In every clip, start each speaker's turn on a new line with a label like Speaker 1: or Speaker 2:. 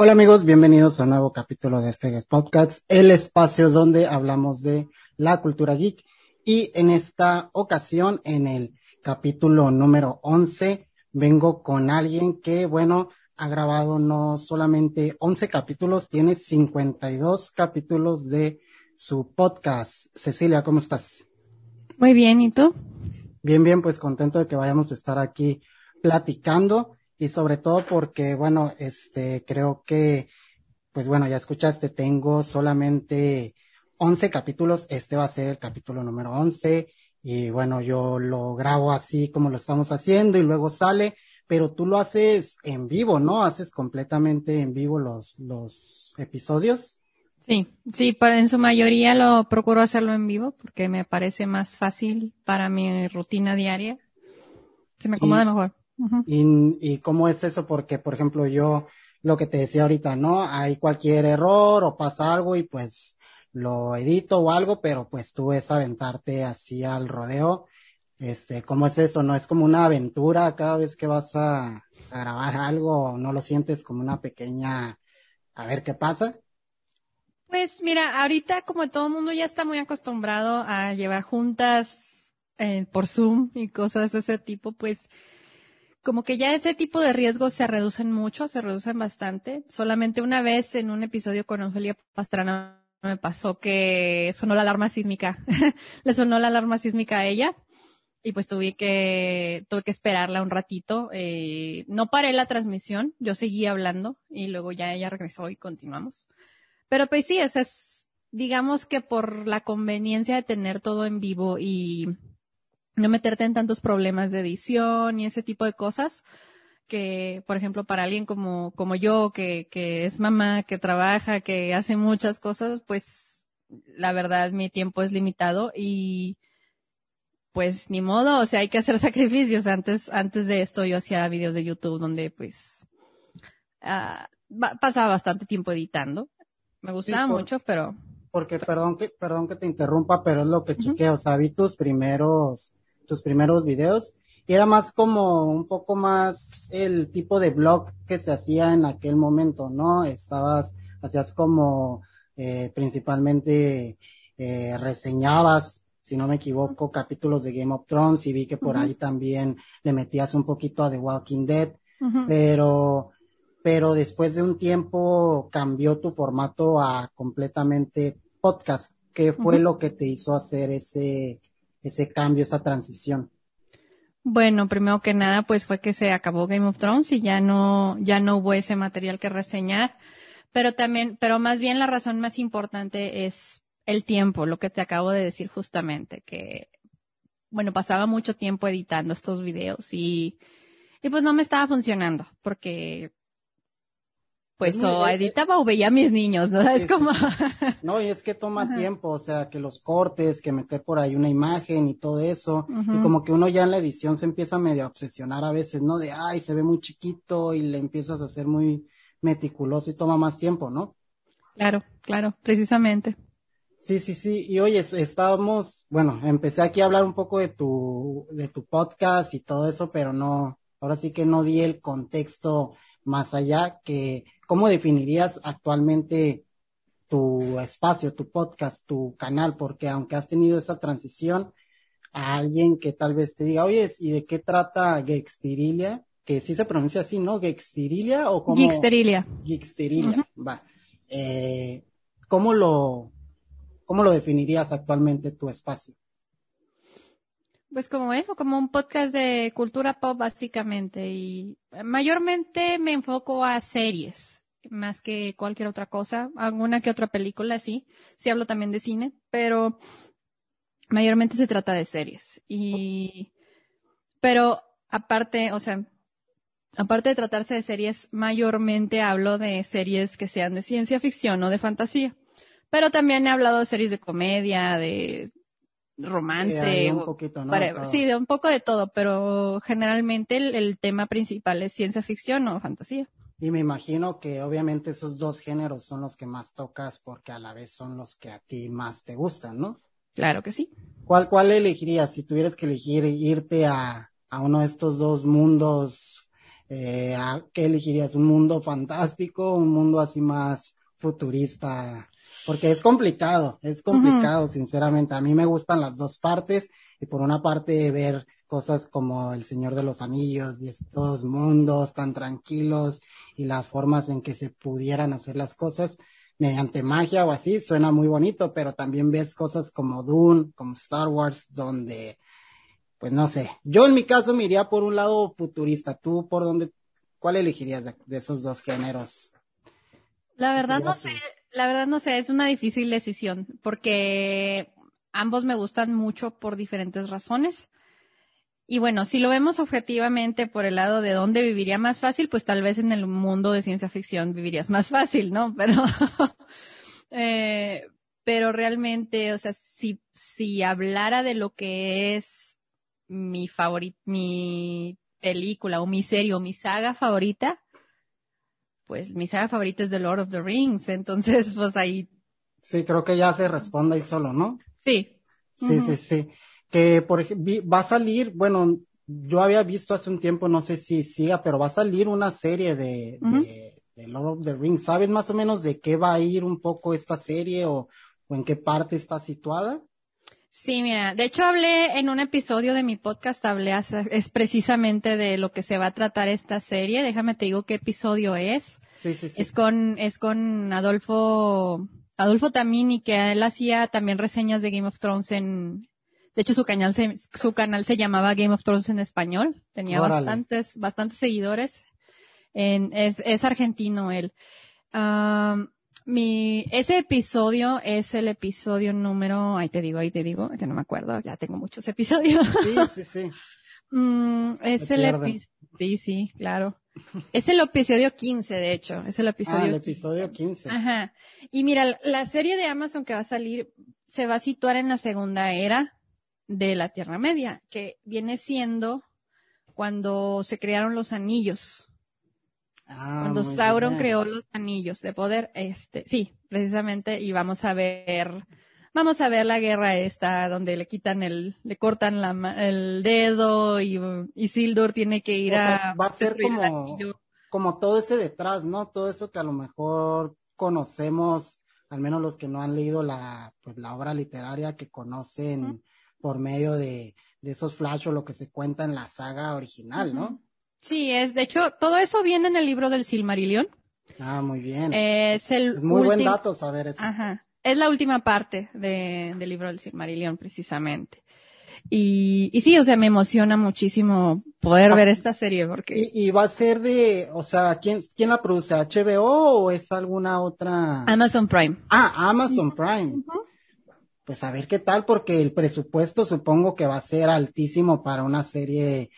Speaker 1: Hola amigos, bienvenidos a un nuevo capítulo de este Podcast, el espacio donde hablamos de la cultura geek. Y en esta ocasión, en el capítulo número 11, vengo con alguien que, bueno, ha grabado no solamente 11 capítulos, tiene 52 capítulos de su podcast. Cecilia, ¿cómo estás?
Speaker 2: Muy bien, ¿y tú?
Speaker 1: Bien, bien, pues contento de que vayamos a estar aquí platicando y sobre todo porque, bueno, este, creo que, pues bueno, ya escuchaste, tengo solamente 11 capítulos, este va a ser el capítulo número 11 y bueno, yo lo grabo así como lo estamos haciendo y luego sale, pero tú lo haces en vivo, ¿no? Haces completamente en vivo los, los episodios.
Speaker 2: Sí, sí, para, en su mayoría lo procuro hacerlo en vivo porque me parece más fácil para mi rutina diaria. Se me acomoda mejor
Speaker 1: y, y cómo es eso, porque, por ejemplo, yo, lo que te decía ahorita, ¿no? Hay cualquier error o pasa algo y pues lo edito o algo, pero pues tú es aventarte así al rodeo. Este, ¿cómo es eso? ¿No es como una aventura cada vez que vas a, a grabar algo? ¿No lo sientes como una pequeña, a ver qué pasa?
Speaker 2: Pues mira, ahorita como todo el mundo ya está muy acostumbrado a llevar juntas eh, por Zoom y cosas de ese tipo, pues como que ya ese tipo de riesgos se reducen mucho, se reducen bastante. Solamente una vez en un episodio con Angelia Pastrana me pasó que sonó la alarma sísmica. Le sonó la alarma sísmica a ella y pues tuve que, tuve que esperarla un ratito. Eh, no paré la transmisión, yo seguí hablando y luego ya ella regresó y continuamos. Pero pues sí, ese es, digamos que por la conveniencia de tener todo en vivo y no meterte en tantos problemas de edición y ese tipo de cosas que, por ejemplo, para alguien como, como yo, que, que es mamá, que trabaja, que hace muchas cosas, pues la verdad mi tiempo es limitado y pues ni modo, o sea, hay que hacer sacrificios. Antes, antes de esto yo hacía videos de YouTube donde pues uh, pasaba bastante tiempo editando. Me gustaba mucho, pero...
Speaker 1: Porque, perdón que, perdón que te interrumpa, pero es lo que chequeo, o sea, vi tus primeros tus primeros videos. Y era más como un poco más el tipo de blog que se hacía en aquel momento, ¿no? Estabas, hacías como eh, principalmente eh, reseñabas, si no me equivoco, capítulos de Game of Thrones y vi que por ahí también le metías un poquito a The Walking Dead, pero pero después de un tiempo cambió tu formato a completamente podcast. ¿Qué fue lo que te hizo hacer ese, ese cambio, esa transición?
Speaker 2: Bueno, primero que nada, pues fue que se acabó Game of Thrones y ya no, ya no hubo ese material que reseñar. Pero también, pero más bien la razón más importante es el tiempo, lo que te acabo de decir justamente, que, bueno, pasaba mucho tiempo editando estos videos y, y pues no me estaba funcionando porque pues o eh, editaba o veía a mis niños, ¿no? Es como...
Speaker 1: no, y es que toma tiempo, o sea, que los cortes, que meter por ahí una imagen y todo eso, y como que uno ya en la edición se empieza medio a obsesionar a veces, ¿no? De, ay, se ve muy chiquito y le empiezas a hacer muy meticuloso y toma más tiempo, ¿no?
Speaker 2: Claro, claro, precisamente.
Speaker 1: Sí, sí, sí. Y oye, estábamos, bueno, empecé aquí a hablar un poco de tu, de tu podcast y todo eso, pero no, ahora sí que no di el contexto más allá que ¿cómo definirías actualmente tu espacio, tu podcast, tu canal? Porque aunque has tenido esa transición, a alguien que tal vez te diga, oye, ¿y de qué trata Gextirilia? Que sí se pronuncia así, ¿no? Gextirilia o como...
Speaker 2: Gexterilia.
Speaker 1: Gexterilia, va. Eh, ¿cómo, lo, ¿Cómo lo definirías actualmente tu espacio?
Speaker 2: Pues como eso, como un podcast de cultura pop básicamente y mayormente me enfoco a series más que cualquier otra cosa, alguna que otra película sí, sí hablo también de cine, pero mayormente se trata de series y pero aparte, o sea, aparte de tratarse de series, mayormente hablo de series que sean de ciencia ficción o de fantasía. Pero también he hablado de series de comedia, de romance.
Speaker 1: un poquito, ¿no?
Speaker 2: sí, de un poco de todo, pero generalmente el, tema principal es ciencia ficción o fantasía.
Speaker 1: Y me imagino que obviamente esos dos géneros son los que más tocas porque a la vez son los que a ti más te gustan, ¿no?
Speaker 2: Claro que sí.
Speaker 1: ¿Cuál, cuál elegirías si tuvieras que elegir irte a, a uno de estos dos mundos Eh, ¿Qué elegirías? ¿Un mundo fantástico? ¿Un mundo así más futurista? Porque es complicado, es complicado, sinceramente. A mí me gustan las dos partes y por una parte ver cosas como El Señor de los Anillos y estos mundos tan tranquilos y las formas en que se pudieran hacer las cosas mediante magia o así, suena muy bonito, pero también ves cosas como Dune, como Star Wars, donde, pues no sé, yo en mi caso me iría por un lado futurista, tú por dónde, cuál elegirías de, esos dos géneros?
Speaker 2: La verdad no sé, la verdad no sé, es una difícil decisión, porque ambos me gustan mucho por diferentes razones. Y bueno, si lo vemos objetivamente por el lado de dónde viviría más fácil, pues tal vez en el mundo de ciencia ficción vivirías más fácil, ¿no? Pero, eh, pero realmente, o sea, si, si hablara de lo que es mi favorita, mi película o mi serie o mi saga favorita, pues mi saga favorita es The Lord of the Rings, entonces pues ahí.
Speaker 1: Sí, creo que ya se responde ahí solo, ¿no?
Speaker 2: Sí.
Speaker 1: Sí, sí, sí que por ejemplo va a salir, bueno, yo había visto hace un tiempo, no sé si siga, pero va a salir una serie de, de, Lord of the Rings. ¿Sabes más o menos de qué va a ir un poco esta serie o, o en qué parte está situada?
Speaker 2: Sí, mira, de hecho hablé en un episodio de mi podcast, hablé es precisamente de lo que se va a tratar esta serie. Déjame te digo qué episodio es.
Speaker 1: Sí, sí, sí.
Speaker 2: Es con, es con Adolfo, Adolfo Tamini, que él hacía también reseñas de Game of Thrones en, de hecho, su canal se, su canal se llamaba Game of Thrones en español. Tenía bastantes, bastantes seguidores. En, es, es argentino él. mi, ese episodio es el episodio número, ahí te digo, ahí te digo, que no me acuerdo, ya tengo muchos episodios.
Speaker 1: Sí, sí, sí.
Speaker 2: Mm, es el episodio, sí, sí, claro. Es el episodio 15, de hecho, es el episodio. Ah,
Speaker 1: el episodio 15.
Speaker 2: Ajá. Y mira, la serie de Amazon que va a salir se va a situar en la segunda era, de la Tierra Media, que viene siendo cuando se crearon los anillos. Ah, cuando Sauron creó los anillos de poder, este, sí, precisamente, y vamos a ver, vamos a ver la guerra esta, donde le quitan el, le cortan la, el dedo y, y Sildur tiene que ir a.
Speaker 1: Va a ser como, como todo ese detrás, ¿no? Todo eso que a lo mejor conocemos, al menos los que no han leído la, pues la obra literaria que conocen por medio de, de esos flash o lo que se cuenta en la saga original, ¿no?
Speaker 2: Sí, es, de hecho, todo eso viene en el libro del Silmarillion.
Speaker 1: Ah, muy bien.
Speaker 2: Es el
Speaker 1: muy buen dato saber eso.
Speaker 2: Ajá. Es la última parte de, del libro del Silmarillion, precisamente. Y, y sí, o sea, me emociona muchísimo poder ver esta serie porque...
Speaker 1: ¿Y, va a ser de, o sea, ¿quién, quién la produce? ¿HBO o es alguna otra?
Speaker 2: Amazon Prime.
Speaker 1: Ah, Amazon Prime pues a ver qué tal, porque el presupuesto supongo que va a ser altísimo para una serie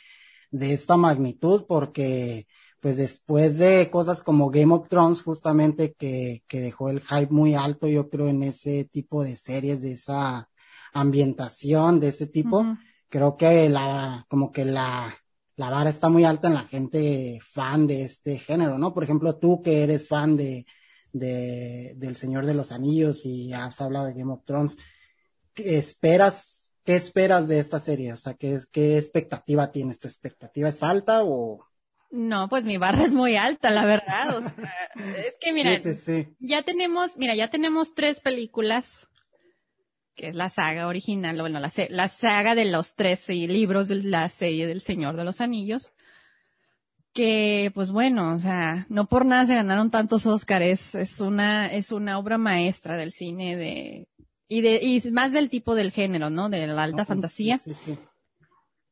Speaker 1: de esta magnitud, porque pues después de cosas como Game of Thrones, justamente que, que dejó el hype muy alto, yo creo, en ese tipo de series, de esa ambientación, de ese tipo, creo que la, como que la, la vara está muy alta en la gente fan de este género, ¿no? Por ejemplo, tú que eres fan de, de, del Señor de los Anillos y has hablado de Game of Thrones, esperas, qué esperas de esta serie? O sea, ¿qué, qué expectativa tienes? ¿Tu expectativa es alta o...?
Speaker 2: No, pues mi barra es muy alta, la verdad. O sea, es que mira, ya tenemos, mira, ya tenemos tres películas, que es la saga original, bueno, la, la saga de los tres libros de la serie del Señor de los Anillos, que, pues bueno, o sea, no por nada se ganaron tantos Óscares, es una, es una obra maestra del cine de, y de y más del tipo del género, ¿no? De la alta fantasía. Sí, sí,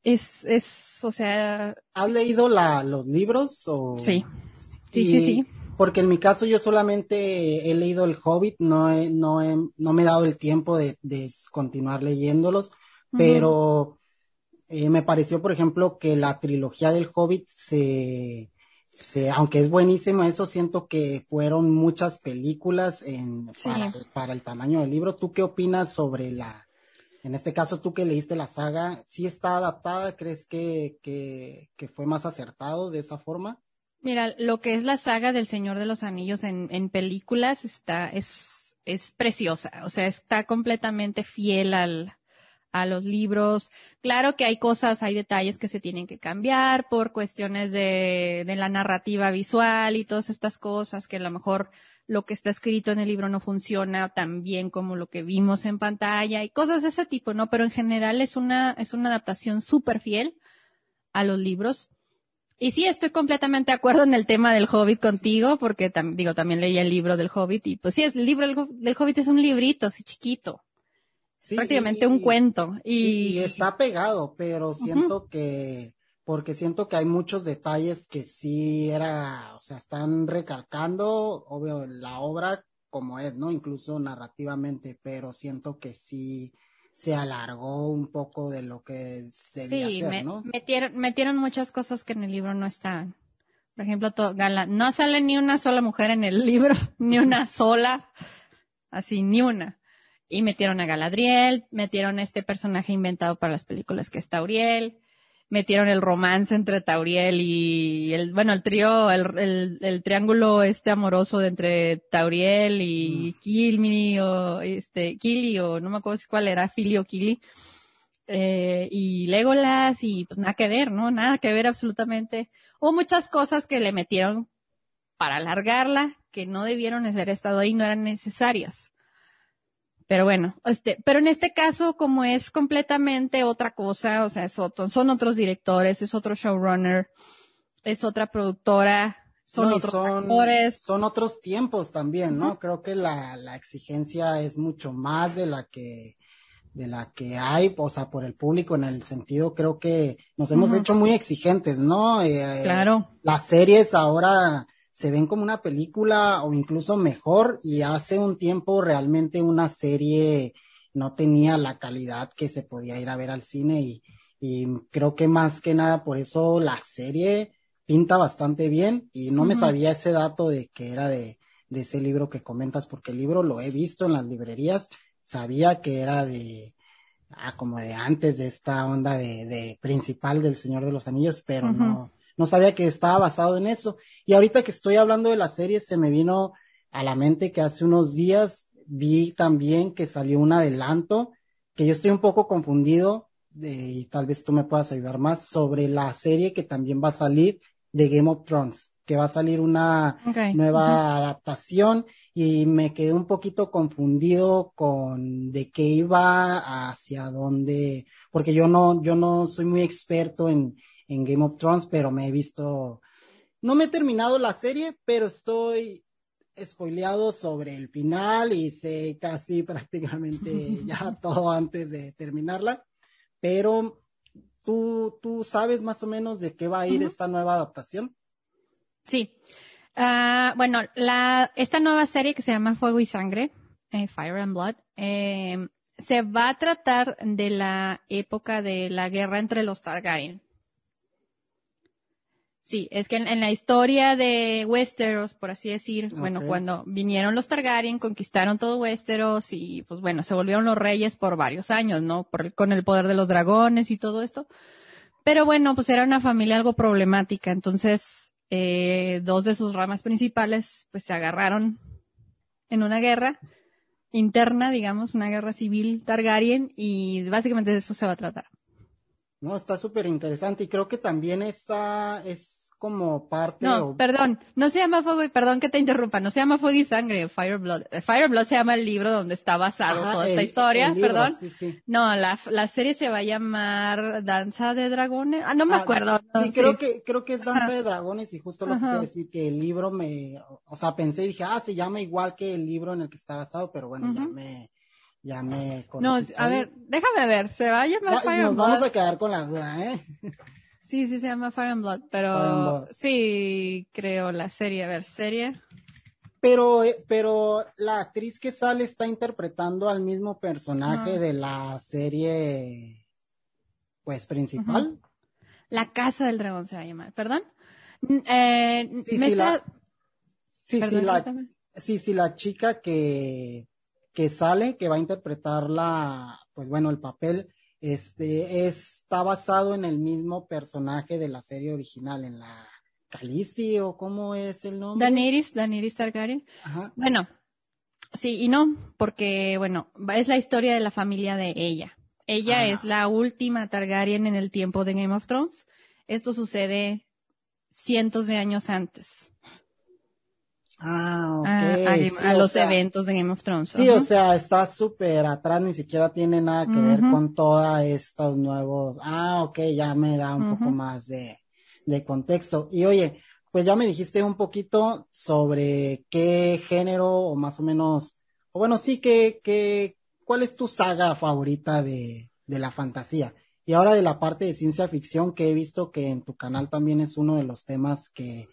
Speaker 2: Es, es, o sea.
Speaker 1: ¿Has leído la, los libros o?
Speaker 2: Sí. Sí, sí, sí.
Speaker 1: Porque en mi caso yo solamente he leído El Hobbit, no he, no he, no me he dado el tiempo de, de continuar leyéndolos, pero eh, me pareció, por ejemplo, que la trilogía del Hobbit se, Sí, aunque es buenísimo, eso siento que fueron muchas películas en, para, el tamaño del libro. ¿Tú qué opinas sobre la, en este caso tú que leíste la saga, ¿sí está adaptada? ¿Crees que, que, que fue más acertado de esa forma?
Speaker 2: Mira, lo que es la saga del Señor de los Anillos en, en películas está, es, es preciosa, o sea, está completamente fiel al, a los libros. Claro que hay cosas, hay detalles que se tienen que cambiar por cuestiones de, de la narrativa visual y todas estas cosas que a lo mejor lo que está escrito en el libro no funciona tan bien como lo que vimos en pantalla y cosas de ese tipo, ¿no? Pero en general es una, es una adaptación súper fiel a los libros. Y sí, estoy completamente de acuerdo en el tema del Hobbit contigo, porque digo, también leí el libro del Hobbit y pues sí, es, el libro del, Hobbit es un librito así chiquito. Sí, prácticamente un cuento. Y...
Speaker 1: está pegado, pero siento que, porque siento que hay muchos detalles que sí era, o sea, están recalcando, obvio, la obra como es, ¿no? Incluso narrativamente, pero siento que sí, se alargó un poco de lo que debía sí, ser, ¿no?
Speaker 2: Metieron, metieron muchas cosas que en el libro no estaban. Por ejemplo, Gala, no sale ni una sola mujer en el libro, ni una sola, así, ni una. Y metieron a Galadriel, metieron este personaje inventado para las películas que es Tauriel, metieron el romance entre Tauriel y el, bueno, el trío, el, el, triángulo este amoroso de entre Tauriel y mm. Kilmi o este, Kili o no me acuerdo cuál era, Fili o Kili. Eh, y Legolas y pues nada que ver, ¿no? Nada que ver absolutamente. O muchas cosas que le metieron para alargarla que no debieron haber estado ahí, no eran necesarias. Pero bueno, este, pero en este caso, como es completamente otra cosa, o sea, es otro, son otros directores, es otro showrunner, es otra productora, son otros actores.
Speaker 1: Son otros tiempos también, ¿no? Creo que la, la exigencia es mucho más de la que, de la que hay, o sea, por el público en el sentido, creo que nos hemos hecho muy exigentes, ¿no?
Speaker 2: Eh, claro.
Speaker 1: Las series ahora, se ven como una película o incluso mejor y hace un tiempo realmente una serie no tenía la calidad que se podía ir a ver al cine y, y creo que más que nada por eso la serie pinta bastante bien y no me sabía ese dato de que era de, de ese libro que comentas porque el libro lo he visto en las librerías, sabía que era de, ah, como de antes de esta onda de, de principal del Señor de los Anillos, pero no, no sabía que estaba basado en eso. Y ahorita que estoy hablando de la serie, se me vino a la mente que hace unos días vi también que salió un adelanto, que yo estoy un poco confundido, y tal vez tú me puedas ayudar más, sobre la serie que también va a salir de Game of Thrones, que va a salir una nueva adaptación y me quedé un poquito confundido con de qué iba hacia dónde, porque yo no, yo no soy muy experto en, en Game of Thrones, pero me he visto, no me he terminado la serie, pero estoy spoileado sobre el final y sé casi prácticamente ya todo antes de terminarla, pero tú, tú sabes más o menos de qué va a ir esta nueva adaptación.
Speaker 2: Sí. Ah, bueno, la, esta nueva serie que se llama Fuego y Sangre, eh, Fire and Blood, eh, se va a tratar de la época de la guerra entre los Targaryen. Sí, es que en, la historia de Westeros, por así decir, bueno, cuando vinieron los Targaryen, conquistaron todo Westeros y pues bueno, se volvieron los reyes por varios años, ¿no? Por, con el poder de los dragones y todo esto. Pero bueno, pues era una familia algo problemática, entonces eh, dos de sus ramas principales pues se agarraron en una guerra interna, digamos, una guerra civil Targaryen y básicamente de eso se va a tratar.
Speaker 1: No, está súper interesante y creo que también esa es como parte.
Speaker 2: No, perdón, no se llama Fuego y perdón que te interrumpa, no se llama Fuego y Sangre, Fire Blood. Fire Blood se llama el libro donde está basado toda esta historia, perdón. No, la, la serie se va a llamar Danza de Dragones. Ah, no me ah, acuerdo.
Speaker 1: sí, creo que creo que es Danza de Dragones y justo lo que quiero decir que el libro me, o sea, pensé y dije, ah, se llama igual que el libro en el que está basado, pero bueno, ya me ya me
Speaker 2: No, a ver, déjame ver, se va a llamar Fire
Speaker 1: nos Vamos a quedar con la duda, ¿eh?
Speaker 2: Sí, sí se llama Fire and Blood, pero sí creo la serie, a ver, serie.
Speaker 1: Pero, eh, pero la actriz que sale está interpretando al mismo personaje de la serie, pues, principal.
Speaker 2: La Casa del Dragón se va a llamar, ¿perdón? Eh,
Speaker 1: sí, sí, la, sí, sí, la, sí, sí, la chica que, que sale, que va a interpretar la, pues bueno, el papel, este está basado en el mismo personaje de la serie original, en la Calisti o cómo es el nombre.
Speaker 2: Daenerys, Daenerys Targaryen. Ajá. Bueno, sí y no, porque bueno, es la historia de la familia de ella. Ella
Speaker 1: Ah.
Speaker 2: es la última Targaryen en el tiempo de Game of Thrones. Esto sucede cientos de años antes
Speaker 1: Ah, ok.
Speaker 2: a, a
Speaker 1: sí,
Speaker 2: los
Speaker 1: sea,
Speaker 2: eventos de Game of Thrones.
Speaker 1: Sí, o sea, está súper atrás, ni siquiera tiene nada que ver con todos estos nuevos. Ah, ok, ya me da un poco más de, de contexto. Y oye, pues ya me dijiste un poquito sobre qué género o más o menos, o bueno, sí, que, que, ¿cuál es tu saga favorita de, de la fantasía? Y ahora de la parte de ciencia ficción, que he visto que en tu canal también es uno de los temas que,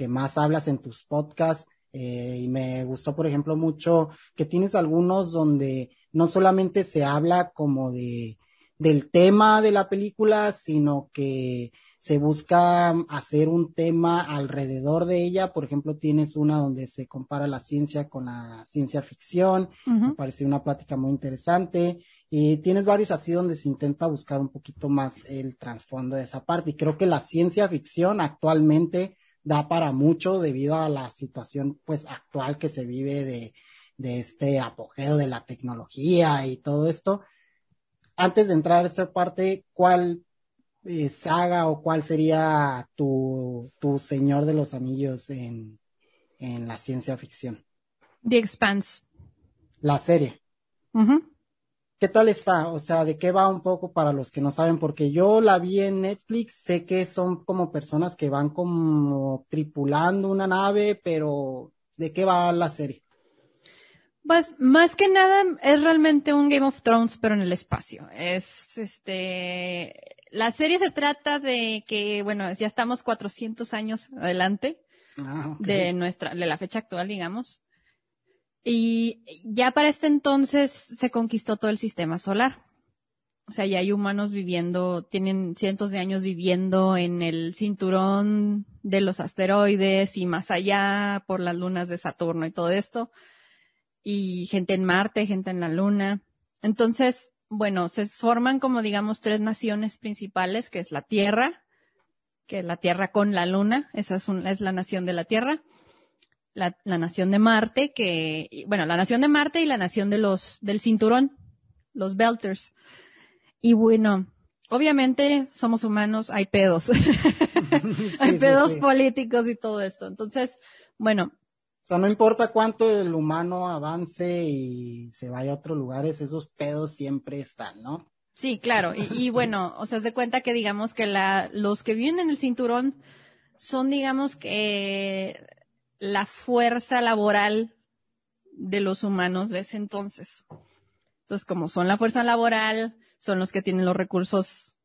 Speaker 1: que más hablas en tus podcasts. eh, y me gustó, por ejemplo, mucho que tienes algunos donde no solamente se habla como de del tema de la película, sino que se busca hacer un tema alrededor de ella. Por ejemplo, tienes una donde se compara la ciencia con la ciencia ficción. Me pareció una plática muy interesante. Y tienes varios así donde se intenta buscar un poquito más el trasfondo de esa parte. Y creo que la ciencia ficción actualmente da para mucho debido a la situación pues actual que se vive de, de este apogeo de la tecnología y todo esto. Antes de entrar a esa parte, ¿cuál eh, saga o cuál sería tu, tu Señor de los Anillos en, en la ciencia ficción?
Speaker 2: The Expanse.
Speaker 1: La serie.
Speaker 2: Ujú.
Speaker 1: ¿Qué tal está? O sea, ¿de qué va un poco para los que no saben? Porque yo la vi en Netflix, sé que son como personas que van como tripulando una nave, pero ¿de qué va la serie?
Speaker 2: Pues más que nada es realmente un Game of Thrones, pero en el espacio. Es este. La serie se trata de que, bueno, ya estamos 400 años adelante
Speaker 1: Ah,
Speaker 2: de nuestra, de la fecha actual, digamos. Y ya para este entonces se conquistó todo el sistema solar. O sea, ya hay humanos viviendo, tienen cientos de años viviendo en el cinturón de los asteroides y más allá por las lunas de Saturno y todo esto. Y gente en Marte, gente en la Luna. Entonces, bueno, se forman como digamos tres naciones principales, que es la Tierra, que es la Tierra con la Luna, esa es, es la nación de la Tierra la, la nación de Marte, que, bueno, la nación de Marte y la nación de los, del cinturón, los Belters. Y bueno, obviamente somos humanos, hay pedos,
Speaker 1: Sí,
Speaker 2: hay
Speaker 1: sí,
Speaker 2: pedos
Speaker 1: sí.
Speaker 2: políticos y todo esto. Entonces, bueno,
Speaker 1: O sea, no importa cuánto el humano avance y se vaya a otros lugares, esos pedos siempre están, ¿no?
Speaker 2: sí, claro. Y, y bueno, o sea, se cuenta que digamos que la, los que viven en el cinturón son, digamos que, la fuerza laboral de los humanos de ese entonces. Entonces, como son la fuerza laboral, son los que tienen los recursos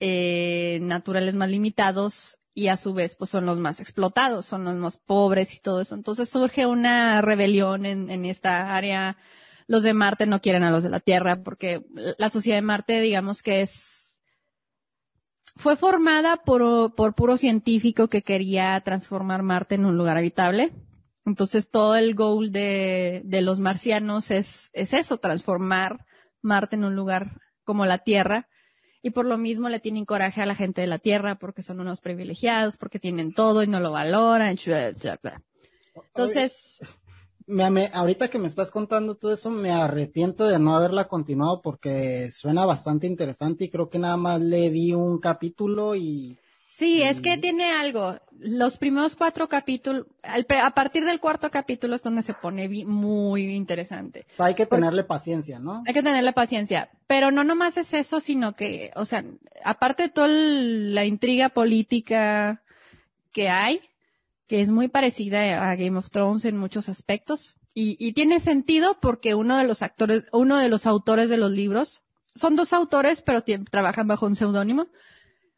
Speaker 2: eh, naturales más limitados y a su vez, pues son los más explotados, son los más pobres y todo eso. Entonces surge una rebelión en, en esta área. Los de Marte no quieren a los de la Tierra porque la sociedad de Marte, digamos que es fue formada por, por puro científico que quería transformar Marte en un lugar habitable. Entonces todo el goal de, de los marcianos es, es eso, transformar Marte en un lugar como la Tierra. Y por lo mismo le tienen coraje a la gente de la Tierra porque son unos privilegiados, porque tienen todo y no lo valoran. Entonces,
Speaker 1: Me- me- ahorita que me estás contando todo eso, me arrepiento de no haberla continuado porque suena bastante interesante y creo que nada más le di un capítulo y
Speaker 2: Sí, es que tiene algo. Los primeros cuatro capítulos, al a partir del cuarto capítulo es donde se pone muy interesante.
Speaker 1: o sea, hay que tenerle paciencia, ¿no?
Speaker 2: Hay que tenerle paciencia. Pero no nomás es eso, sino que, o sea, aparte de toda la intriga política que hay, que es muy parecida a Game of Thrones en muchos aspectos, y, y tiene sentido porque uno de los actores, uno de los autores de los libros, son dos autores, pero trabajan bajo un seudónimo.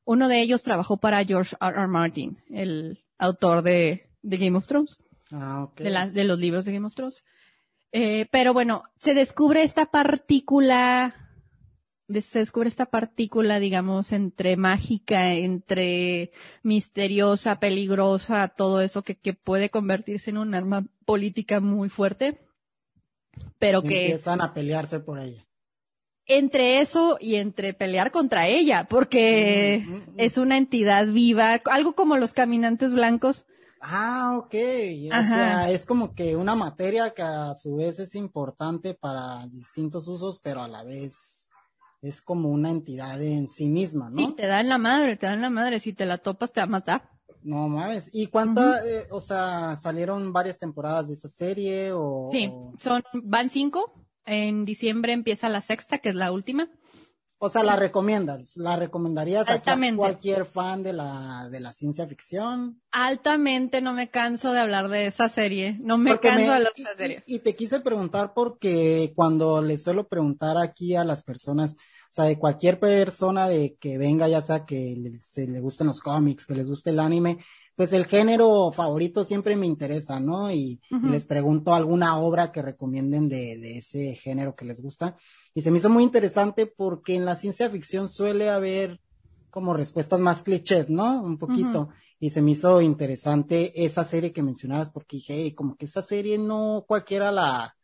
Speaker 2: Uno de ellos trabajó para George R. R. Martin, el autor de, de Game of Thrones
Speaker 1: Ah, ok.
Speaker 2: de, las, de los libros de Game of Thrones. Eh, pero bueno, se descubre esta partícula, se descubre esta partícula, digamos, entre mágica, entre misteriosa, peligrosa, todo eso que, que puede convertirse en un arma política muy fuerte. Pero que
Speaker 1: Empiezan a pelearse por ella.
Speaker 2: entre eso y entre pelear contra ella, porque
Speaker 1: Mm, mm, mm.
Speaker 2: es una entidad viva, algo como los caminantes blancos.
Speaker 1: Ah, ok. O
Speaker 2: Ajá.
Speaker 1: sea, es como que una materia que a su vez es importante para distintos usos, pero a la vez es como una entidad en sí misma, ¿no?
Speaker 2: Y te dan la madre, te dan la madre, si te la topas te va a matar.
Speaker 1: No mames. ¿Y cuántas, eh, o sea, salieron varias temporadas de esa serie o?
Speaker 2: Sí, son, van cinco. En diciembre empieza la sexta, que es la última.
Speaker 1: O sea, ¿la recomiendas? ¿La recomendarías
Speaker 2: Altamente.
Speaker 1: a cualquier fan de la, de la ciencia ficción?
Speaker 2: Altamente no me canso de hablar de esa serie. No me canso de hablar de esa serie.
Speaker 1: Y, y, te quise preguntar porque cuando les suelo preguntar aquí a las personas, sea, de cualquier persona de que venga, ya sea que le, se le gusten los cómics, que les guste el anime, pues el género favorito siempre me interesa, ¿no? Y, uh -huh. y, les pregunto alguna obra que recomienden de, de, ese género que les gusta. Y se me hizo muy interesante porque en la ciencia ficción suele haber como respuestas más clichés, ¿no? Un poquito. Uh -huh. Y se me hizo interesante esa serie que mencionabas porque dije, hey, como que esa serie no cualquiera la,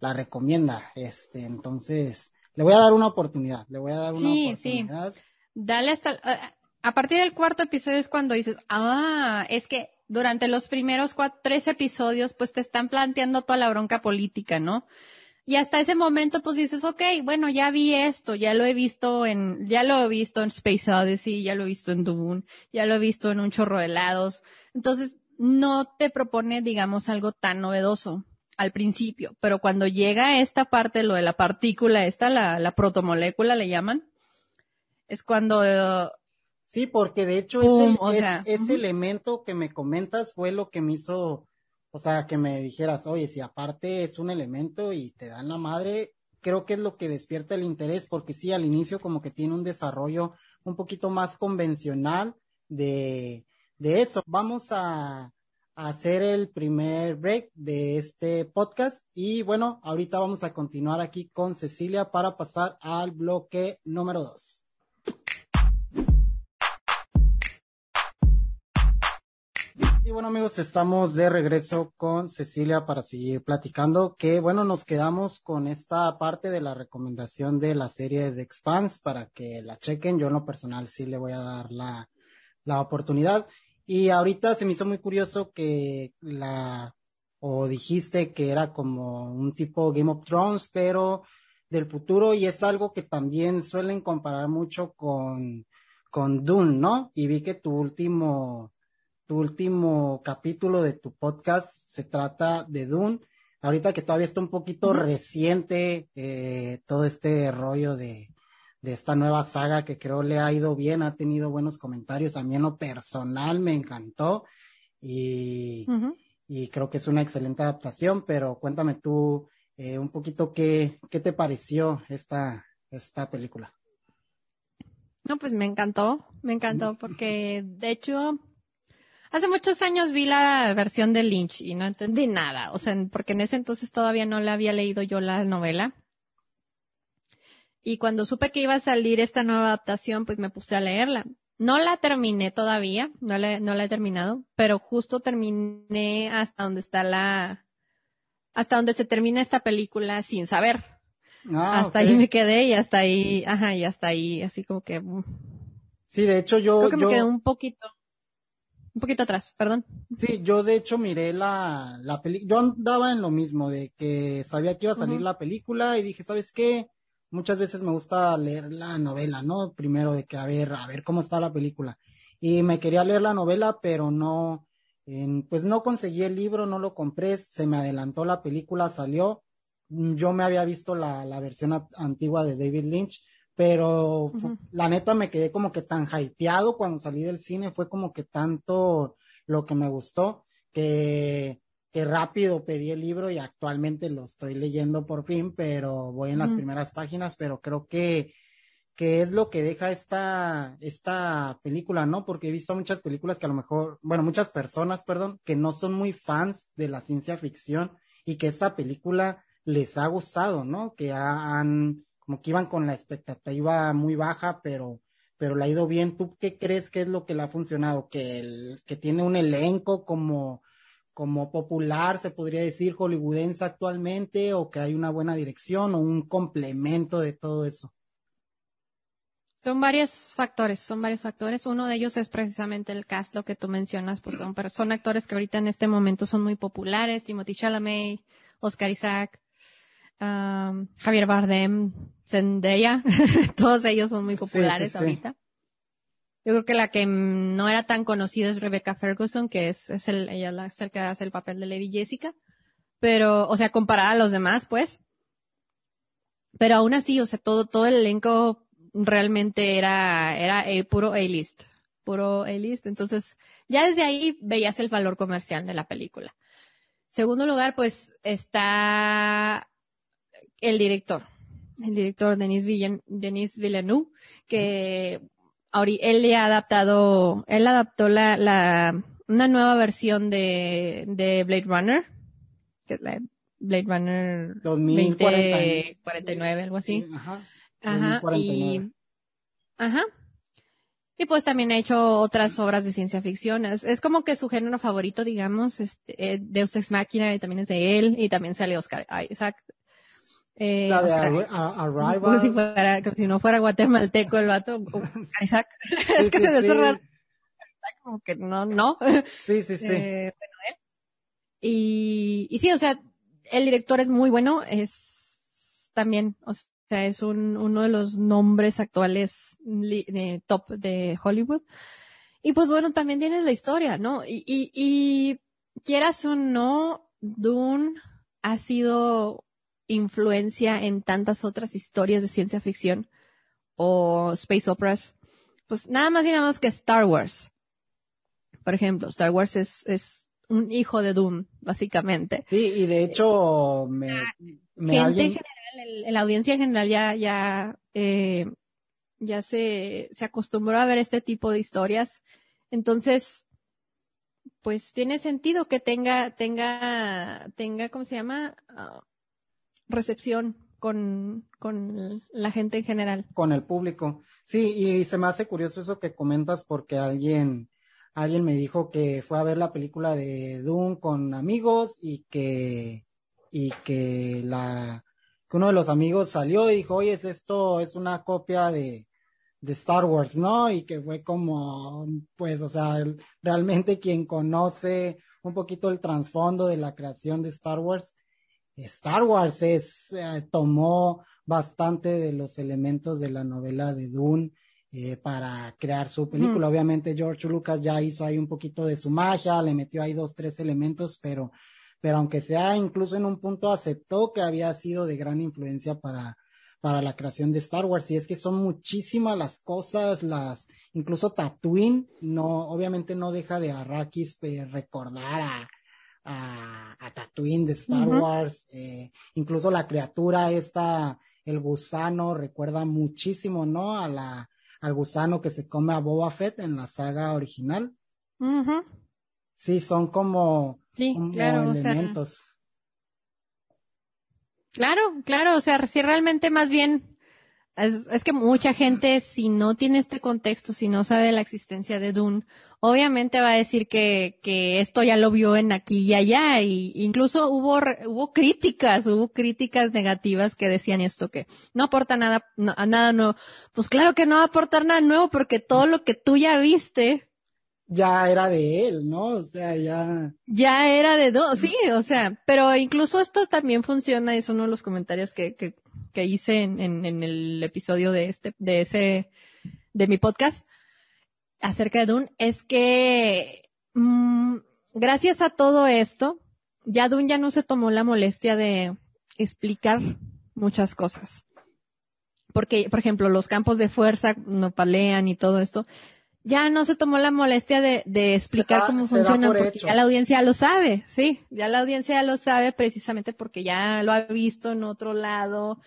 Speaker 1: la recomienda. Este, entonces, le voy a dar una oportunidad, le voy a dar una
Speaker 2: sí,
Speaker 1: oportunidad.
Speaker 2: Sí. Dale hasta, uh, a partir del cuarto episodio es cuando dices, ah, es que durante los primeros cuatro, tres episodios, pues te están planteando toda la bronca política, ¿no? Y hasta ese momento, pues dices, ok, bueno, ya vi esto, ya lo he visto en, ya lo he visto en Space Odyssey, ya lo he visto en Dune, ya lo he visto en un chorro de helados. Entonces, no te propone, digamos, algo tan novedoso al principio, pero cuando llega esta parte, lo de la partícula, esta, la, la protomolécula le llaman, es cuando uh,
Speaker 1: Sí, porque de hecho ese,
Speaker 2: o sea,
Speaker 1: ese
Speaker 2: uh -huh.
Speaker 1: elemento que me comentas fue lo que me hizo, o sea, que me dijeras, oye, si aparte es un elemento y te dan la madre, creo que es lo que despierta el interés, porque sí, al inicio como que tiene un desarrollo un poquito más convencional de, de eso. Vamos a hacer el primer break de este podcast y bueno, ahorita vamos a continuar aquí con Cecilia para pasar al bloque número dos. Y bueno amigos, estamos de regreso con Cecilia para seguir platicando, que bueno, nos quedamos con esta parte de la recomendación de la serie de Expanse para que la chequen. Yo en lo personal sí le voy a dar la, la oportunidad. Y ahorita se me hizo muy curioso que la, o dijiste que era como un tipo Game of Thrones, pero del futuro y es algo que también suelen comparar mucho con, con Dune, ¿no? Y vi que tu último, tu último capítulo de tu podcast se trata de Dune. Ahorita que todavía está un poquito uh -huh. reciente eh, todo este rollo de, de esta nueva saga que creo le ha ido bien, ha tenido buenos comentarios. A mí en lo personal me encantó y, uh -huh. y creo que es una excelente adaptación, pero cuéntame tú eh, un poquito qué, qué te pareció esta, esta película.
Speaker 2: No, pues me encantó, me encantó porque de hecho Hace muchos años vi la versión de Lynch y no entendí nada, o sea, porque en ese entonces todavía no la había leído yo la novela. Y cuando supe que iba a salir esta nueva adaptación, pues me puse a leerla. No la terminé todavía, no la, no la he terminado, pero justo terminé hasta donde está la, hasta donde se termina esta película sin saber. Ah, hasta okay. ahí me quedé y hasta ahí, ajá, y hasta ahí, así como que. Mm.
Speaker 1: Sí, de hecho yo.
Speaker 2: Creo que
Speaker 1: yo...
Speaker 2: me quedé un poquito. Un poquito atrás, perdón.
Speaker 1: Sí, yo de hecho miré la, la película, yo andaba en lo mismo, de que sabía que iba a salir uh -huh. la película y dije, ¿sabes qué? Muchas veces me gusta leer la novela, ¿no? Primero de que a ver, a ver cómo está la película. Y me quería leer la novela, pero no, eh, pues no conseguí el libro, no lo compré, se me adelantó la película, salió. Yo me había visto la, la versión antigua de David Lynch, pero uh -huh. la neta me quedé como que tan hypeado cuando salí del cine, fue como que tanto lo que me gustó que, que rápido pedí el libro y actualmente lo estoy leyendo por fin, pero voy en las primeras páginas, pero creo que, que es lo que deja esta, esta película, ¿no? Porque he visto muchas películas que a lo mejor, bueno, muchas personas, perdón, que no son muy fans de la ciencia ficción y que esta película les ha gustado, ¿no? Que han como que iban con la expectativa muy baja, pero, pero le ha ido bien. ¿Tú qué crees que es lo que le ha funcionado? Que, el, que tiene un elenco como, como popular, se podría decir, hollywoodense actualmente, o que hay una buena dirección o un complemento de todo eso.
Speaker 2: Son varios factores, son varios factores. Uno de ellos es precisamente el cast, lo que tú mencionas, pues son, son actores que ahorita en este momento son muy populares, Timothy Chalamet, Oscar Isaac, um, Javier Bardem, Zendaya, todos ellos son muy populares ahorita. Yo creo que la que no era tan conocida es Rebecca Ferguson, que es, el, ella la, es que hace el papel de Lady Jessica. Pero, o sea, comparada a los demás, pues. Pero aún así, o sea, todo, todo el elenco realmente era, era eh, puro A-list. Puro A-list. Entonces, ya desde ahí veías el valor comercial de la película. Segundo lugar, pues, está el director. El director Denis, Villen, Denis Villeneuve, que él le ha adaptado, él adaptó la, la, una nueva versión de, de Blade Runner, que es la Blade Runner 2049, algo así. ajá. Ajá. Y, ajá. Y pues también ha hecho otras obras de ciencia ficción. Es, es como que su género favorito, digamos, este, eh, Deus Ex Machina, y también es de él, y también sale Oscar Isaac.
Speaker 1: Eh, la de Arrival.
Speaker 2: Como si, fuera, como si no fuera guatemalteco el vato. Isaac. es que se me raro. Como que no, no.
Speaker 1: Sí, sí, sí.
Speaker 2: Eh, bueno, él. Y, y sí, o sea, el director es muy bueno, es también, o sea, es un, uno de los nombres actuales de top de Hollywood. Y pues bueno, también tienes la historia, ¿no? Y, y, y quieras o no, Dune ha sido influencia en tantas otras historias de ciencia ficción o space operas. Pues nada más y nada más que Star Wars. Por ejemplo, Star Wars es, es un hijo de Doom, básicamente.
Speaker 1: Sí, y de hecho, me,
Speaker 2: me gente en general, la audiencia en general ya, ya, eh, ya se, se acostumbró a ver este tipo de historias. Entonces, pues tiene sentido que tenga, tenga, tenga, ¿cómo se llama? Ah, recepción con, con la gente en general.
Speaker 1: Con el público. Sí, y se me hace curioso eso que comentas porque alguien, alguien me dijo que fue a ver la película de Doom con amigos y que, y que la, que uno de los amigos salió y dijo, oye, es esto, es una copia de, de Star Wars, ¿no? Y que fue como, pues, o sea, realmente quien conoce un poquito el trasfondo de la creación de Star Wars, Star Wars es, eh, tomó bastante de los elementos de la novela de Dune eh, para crear su película. Obviamente George Lucas ya hizo ahí un poquito de su magia, le metió ahí dos, tres elementos, pero, pero aunque sea incluso en un punto aceptó que había sido de gran influencia para, para la creación de Star Wars. Y es que son muchísimas las cosas, las, incluso Tatooine, no, obviamente no deja de Arrakis eh, recordar a, a, a Tatooine de Star Wars, eh, incluso la criatura esta, el gusano, recuerda muchísimo, ¿no? A la, al gusano que se come a Boba Fett en la saga original. Sí, son como, elementos.
Speaker 2: claro, claro, o sea, si realmente más bien es, es, que mucha gente, si no tiene este contexto, si no sabe la existencia de Dune, obviamente va a decir que, que esto ya lo vio en aquí y allá, y incluso hubo, hubo críticas, hubo críticas negativas que decían esto, que no aporta nada, no, nada nuevo. Pues claro que no va a aportar nada nuevo, porque todo lo que tú ya viste,
Speaker 1: ya era de él, ¿no? O sea, ya.
Speaker 2: Ya era de dos, sí, o sea, pero incluso esto también funciona, es uno de los comentarios que, que, que hice en, en, el episodio de este, de ese, de mi podcast acerca de Dune, es que mmm, gracias a todo esto, ya Dune ya no se tomó la molestia de explicar muchas cosas. Porque, por ejemplo, los campos de fuerza no palean y todo esto, ya no se tomó la molestia de, de explicar cómo funcionan, porque ya la audiencia lo sabe, sí, ya la audiencia lo sabe precisamente porque ya lo ha visto en otro lado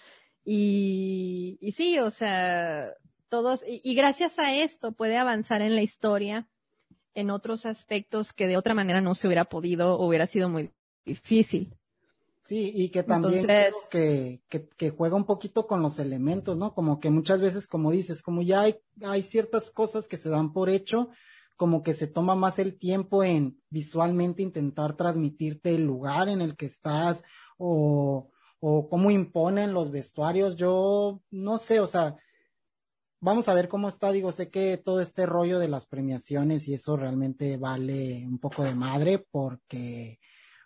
Speaker 2: y, y sí, o sea, todos, y, y gracias a esto puede avanzar en la historia en otros aspectos que de otra manera no se hubiera podido o hubiera sido muy difícil.
Speaker 1: Sí, y que también creo que, que, que, juega un poquito con los elementos, ¿no? Como que muchas veces, como dices, como ya hay, hay ciertas cosas que se dan por hecho, como que se toma más el tiempo en visualmente intentar transmitirte el lugar en el que estás o, o cómo imponen los vestuarios. Yo no sé, o sea, vamos a ver cómo está. Digo, sé que todo este rollo de las premiaciones y eso realmente vale un poco de madre porque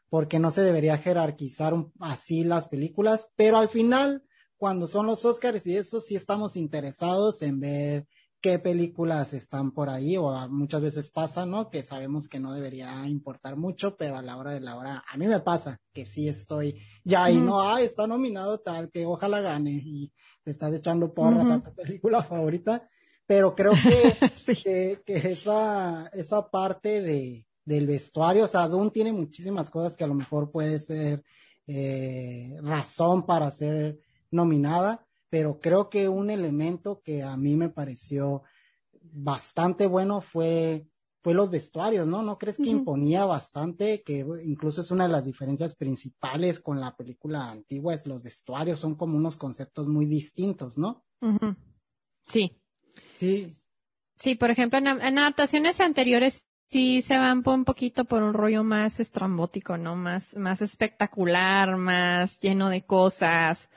Speaker 1: porque no se debería jerarquizar así las películas, pero al final, cuando son los Oscars y eso sí estamos interesados en ver qué películas están por ahí o muchas veces pasa, ¿no? Que sabemos que no debería importar mucho, pero a la hora de la hora, a mí me pasa que sí estoy ya y no, ah, está nominado tal, que ojalá gane y te estás echando porras a tu película favorita, pero creo que, que, esa, esa parte de, del vestuario, o sea, Dune tiene muchísimas cosas que a lo mejor puede ser eh, razón para ser nominada, pero creo que un elemento que a mí me pareció bastante bueno fue, fue los vestuarios, ¿no? ¿No crees que imponía bastante? Que incluso es una de las diferencias principales con la película antigua, es los vestuarios, son como unos conceptos muy distintos, ¿no?
Speaker 2: Sí.
Speaker 1: Sí.
Speaker 2: Sí, por ejemplo, en, adaptaciones anteriores sí se van un poquito por un rollo más estrambótico, ¿no? Más, más espectacular, más lleno de cosas.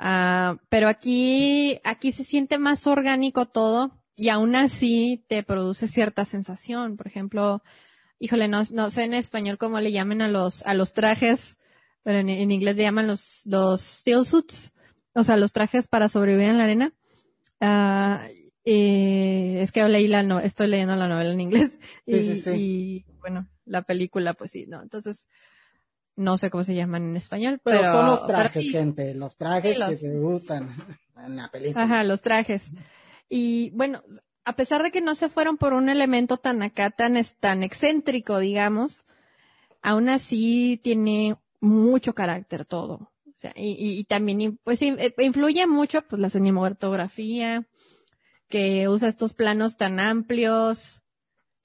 Speaker 2: Uh, pero aquí, aquí se siente más orgánico todo y aún así te produce cierta sensación. Por ejemplo, híjole, no, no sé en español cómo le llamen a los, a los trajes, pero en, inglés le llaman los, los steel suits, o sea, los trajes para sobrevivir en la arena. Uh, eh, es que leí la no, estoy leyendo la novela en inglés y, sí, sí, y bueno, la película, pues sí, no. Entonces, no sé cómo se llaman en español, pero, pero
Speaker 1: son los trajes, gente, los trajes que se usan en la película.
Speaker 2: Ajá, los trajes. Y bueno, a pesar de que no se fueron por un elemento tan acá, tan, tan excéntrico, digamos, aún así tiene mucho carácter todo. O sea, y, y, también, pues, eh, influye mucho, pues, la cinematografía, que usa estos planos tan amplios,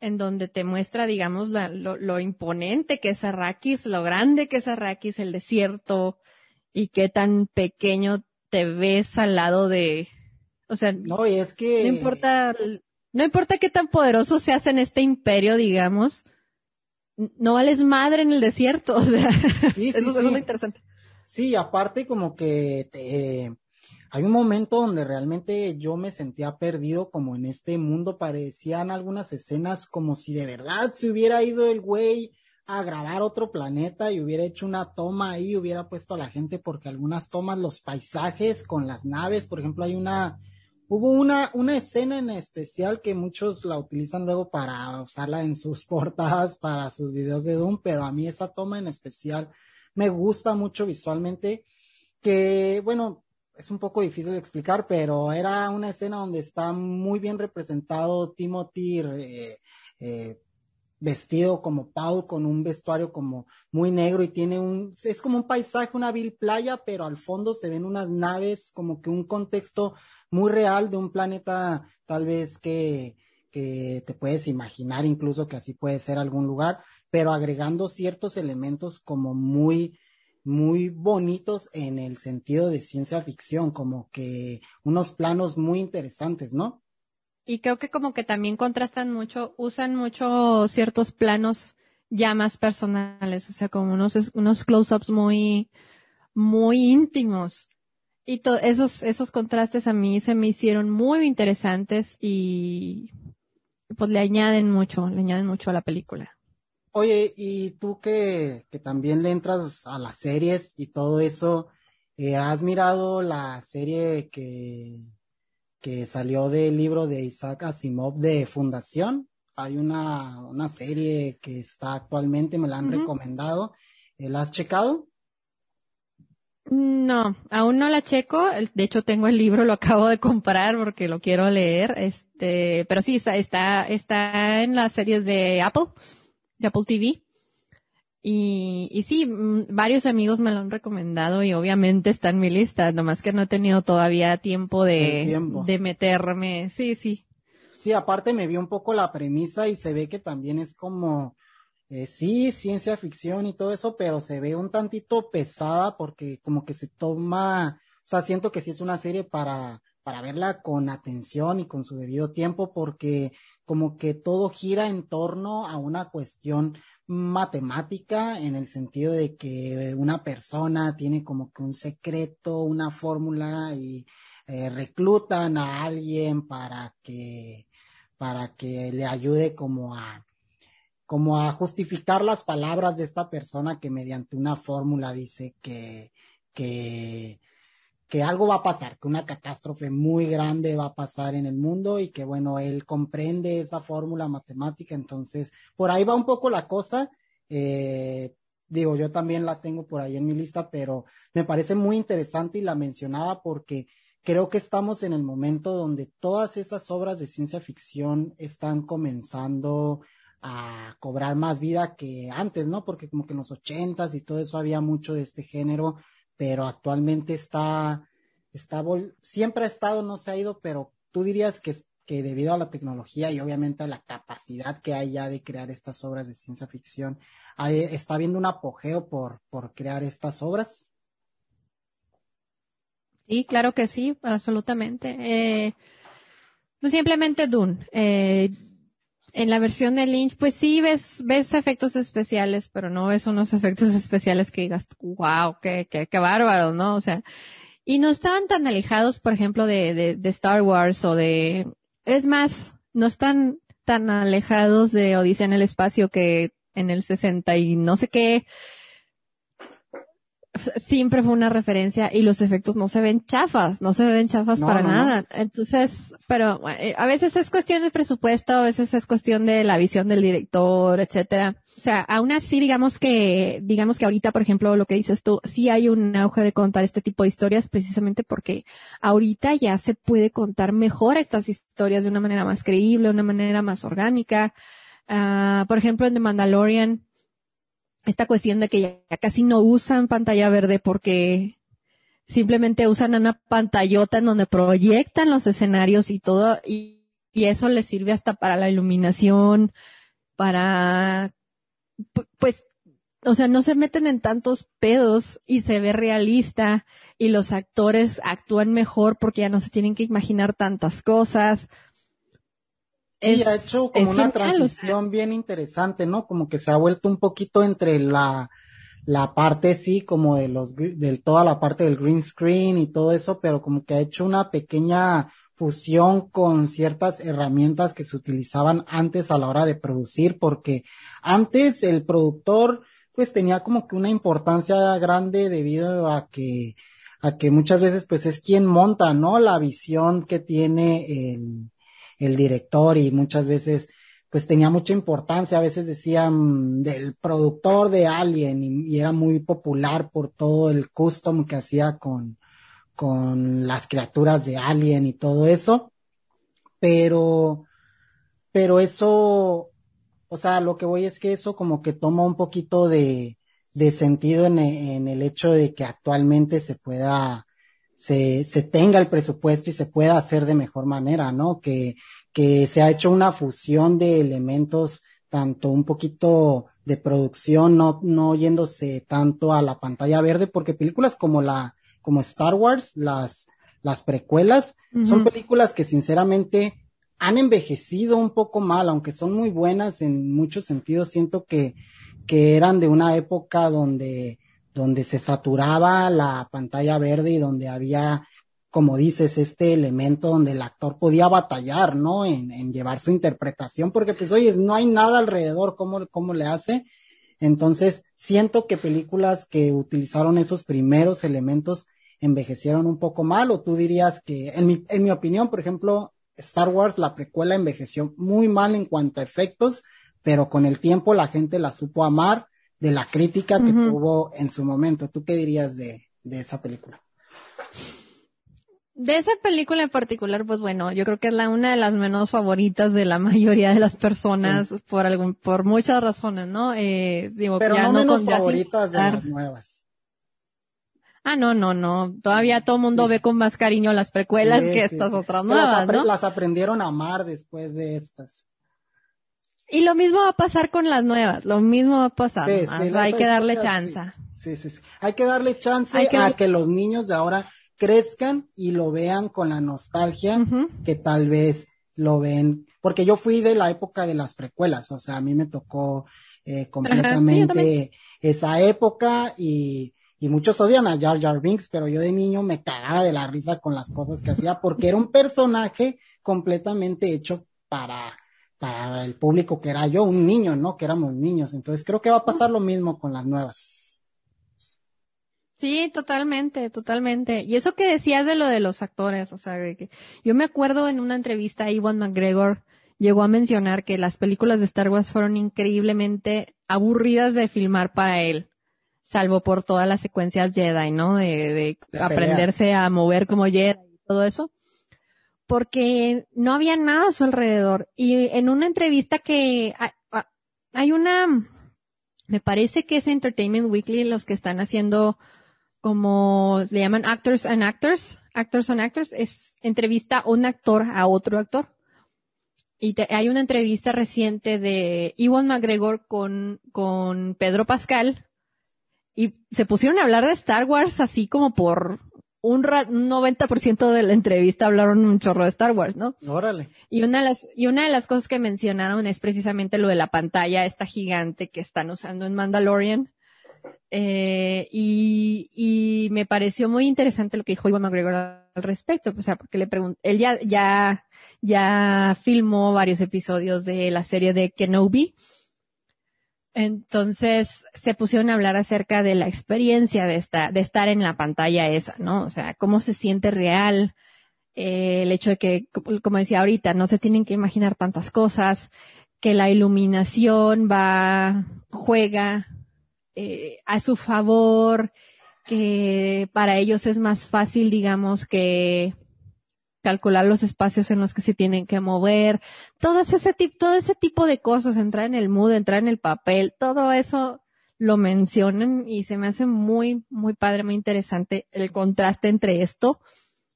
Speaker 2: en donde te muestra, digamos, lo, imponente que es Arrakis, lo grande que es Arrakis, el desierto, y qué tan pequeño te ves al lado de, o sea,
Speaker 1: no, y es que
Speaker 2: no importa, no importa qué tan poderoso seas en este imperio, digamos, no vales madre en el desierto, o sea, sí, eso es interesante.
Speaker 1: Sí, aparte como que te, hay un momento donde realmente yo me sentía perdido como en este mundo, parecían algunas escenas como si de verdad se hubiera ido el güey a grabar otro planeta y hubiera hecho una toma ahí, hubiera puesto a la gente porque algunas tomas, los paisajes con las naves, por ejemplo, hay una, hubo una, una escena en especial que muchos la utilizan luego para usarla en sus portadas, para sus videos de Doom, pero a mí esa toma en especial me gusta mucho visualmente, que bueno, es un poco difícil de explicar, pero era una escena donde está muy bien representado Timothy eh, eh, vestido como Paul con un vestuario como muy negro y tiene un, es como un paisaje, una vil playa, pero al fondo se ven unas naves, como que un contexto muy real de un planeta tal vez que, que te puedes imaginar incluso que así puede ser algún lugar, pero agregando ciertos elementos como muy, muy bonitos en el sentido de ciencia ficción, como que unos planos muy interesantes, ¿no?
Speaker 2: Y creo que como que también contrastan mucho, usan mucho ciertos planos ya más personales, o sea, como unos, unos close-ups muy, muy íntimos. Y esos, esos contrastes a mí se me hicieron muy interesantes y pues le añaden mucho, le añaden mucho a la película.
Speaker 1: Oye, y tú que, que también le entras a las series y todo eso, eh, ¿has mirado la serie que, que salió del libro de Isaac Asimov de Fundación? Hay una, una serie que está actualmente, me la han recomendado. ¿Eh, ¿La has checado?
Speaker 2: No, aún no la checo. De hecho, tengo el libro, lo acabo de comprar porque lo quiero leer. Este, pero sí, está, está, está en las series de Apple de Apple TV. Y, y sí, mm, varios amigos me lo han recomendado y obviamente está en mi lista, nomás que no he tenido todavía tiempo de, de meterme. Sí, sí.
Speaker 1: Sí, aparte me vi un poco la premisa y se ve que también es como, eh, sí, ciencia ficción y todo eso, pero se ve un tantito pesada porque como que se toma, o sea, siento que sí es una serie para, para verla con atención y con su debido tiempo porque como que todo gira en torno a una cuestión matemática en el sentido de que una persona tiene como que un secreto, una fórmula y eh, reclutan a alguien para que para que le ayude como a como a justificar las palabras de esta persona que mediante una fórmula dice que que que algo va a pasar, que una catástrofe muy grande va a pasar en el mundo y que bueno, él comprende esa fórmula matemática, entonces por ahí va un poco la cosa. Eh, digo, yo también la tengo por ahí en mi lista, pero me parece muy interesante y la mencionaba porque creo que estamos en el momento donde todas esas obras de ciencia ficción están comenzando a cobrar más vida que antes, ¿no? Porque como que en los ochentas y todo eso había mucho de este género pero actualmente está, está siempre ha estado, no se ha ido, pero tú dirías que, que debido a la tecnología y obviamente a la capacidad que hay ya de crear estas obras de ciencia ficción, está habiendo un apogeo por, por crear estas obras.
Speaker 2: Sí, claro que sí, absolutamente. Eh, pues simplemente Dune. Eh, en la versión de Lynch, pues sí ves, ves efectos especiales, pero no ves unos efectos especiales que digas, wow, qué, qué, qué bárbaro, ¿no? O sea, y no estaban tan alejados, por ejemplo, de, de, de Star Wars o de, es más, no están tan alejados de Odisea en el espacio que en el 60 y no sé qué, siempre fue una referencia y los efectos no se ven chafas, no se ven chafas para nada. Entonces, pero eh, a veces es cuestión de presupuesto, a veces es cuestión de la visión del director, etcétera. O sea, aún así, digamos que, digamos que ahorita, por ejemplo, lo que dices tú, sí hay un auge de contar este tipo de historias precisamente porque ahorita ya se puede contar mejor estas historias de una manera más creíble, de una manera más orgánica. Uh, por ejemplo, en The Mandalorian, esta cuestión de que ya casi no usan pantalla verde porque simplemente usan una pantallota en donde proyectan los escenarios y todo, y, eso les sirve hasta para la iluminación, para, pues, o sea, no se meten en tantos pedos y se ve realista y los actores actúan mejor porque ya no se tienen que imaginar tantas cosas.
Speaker 1: Sí, ha hecho como una transición bien interesante, ¿no? Como que se ha vuelto un poquito entre la, la parte, sí, como de los, de toda la parte del green screen y todo eso, pero como que ha hecho una pequeña fusión con ciertas herramientas que se utilizaban antes a la hora de producir, porque antes el productor, pues tenía como que una importancia grande debido a que, a que muchas veces pues es quien monta, ¿no? La visión que tiene el, el director y muchas veces pues tenía mucha importancia, a veces decían del productor de Alien y, era muy popular por todo el custom que hacía con, con las criaturas de Alien y todo eso, pero, pero eso, o sea, lo que voy es que eso como que toma un poquito de, de sentido en, en el hecho de que actualmente se pueda se, se tenga el presupuesto y se pueda hacer de mejor manera, ¿no? Que, que se ha hecho una fusión de elementos, tanto un poquito de producción, no, no yéndose tanto a la pantalla verde, porque películas como la, como Star Wars, las, las precuelas, son películas que sinceramente han envejecido un poco mal, aunque son muy buenas en muchos sentidos, siento que, que eran de una época donde donde se saturaba la pantalla verde y donde había, como dices, este elemento donde el actor podía batallar, ¿no? En, en llevar su interpretación, porque pues oye, no hay nada alrededor, ¿cómo, cómo le hace? Entonces, siento que películas que utilizaron esos primeros elementos envejecieron un poco mal, o tú dirías que, en mi, en mi opinión, por ejemplo, Star Wars, la precuela envejeció muy mal en cuanto a efectos, pero con el tiempo la gente la supo amar de la crítica que tuvo en su momento. ¿Tú qué dirías de, de esa película?
Speaker 2: De esa película en particular, pues bueno, yo creo que es la una de las menos favoritas de la mayoría de las personas por algún, por muchas razones, ¿no? Eh, digo,
Speaker 1: Pero no, menos favoritas de las nuevas.
Speaker 2: Ah, no, no, no. Todavía todo el mundo ve con más cariño las precuelas que estas otras nuevas,
Speaker 1: las, las aprendieron a amar después de estas.
Speaker 2: Y lo mismo va a pasar con las nuevas, lo mismo va a pasar. hay que darle chance.
Speaker 1: Sí, sí, sí. Hay que darle chance a que los niños de ahora crezcan y lo vean con la nostalgia que tal vez lo ven. Porque yo fui de la época de las precuelas, o sea, a mí me tocó eh, completamente esa época y, y muchos odian a Jar Jar Binks, pero yo de niño me cagaba de la risa con las cosas que hacía porque era un personaje completamente hecho para para el público que era yo, un niño, ¿no? Que éramos niños. Entonces creo que va a pasar lo mismo con las nuevas.
Speaker 2: Sí, totalmente, totalmente. Y eso que decías de lo de los actores, o sea, de que yo me acuerdo en una entrevista a Iwan McGregor llegó a mencionar que las películas de Star Wars fueron increíblemente aburridas de filmar para él, salvo por todas las secuencias Jedi, ¿no? De, de, aprenderse a mover como Jedi y todo eso. Porque no había nada a su alrededor. Y en una entrevista que hay una, me parece que es Entertainment Weekly los que están haciendo como le llaman actors and actors, actors and actors, es entrevista un actor a otro actor. Y hay una entrevista reciente de Iwan McGregor con, con Pedro Pascal y se pusieron a hablar de Star Wars así como por un, 90% de la entrevista hablaron un chorro de Star Wars, ¿no?
Speaker 1: Órale.
Speaker 2: Y una de las, y una de las cosas que mencionaron es precisamente lo de la pantalla esta gigante que están usando en Mandalorian eh, y, y me pareció muy interesante lo que dijo Iwan McGregor al respecto, o sea, porque le pregunté, él ya, ya, ya filmó varios episodios de la serie de Kenobi. Entonces se pusieron a hablar acerca de la experiencia de esta, de estar en la pantalla esa, ¿no? O sea, cómo se siente real, eh, el hecho de que, como decía ahorita, no se tienen que imaginar tantas cosas, que la iluminación va, juega eh, a su favor, que para ellos es más fácil, digamos, que calcular los espacios en los que se tienen que mover, todo ese, tipo, todo ese tipo de cosas, entrar en el mood, entrar en el papel, todo eso lo mencionan y se me hace muy, muy padre, muy interesante el contraste entre esto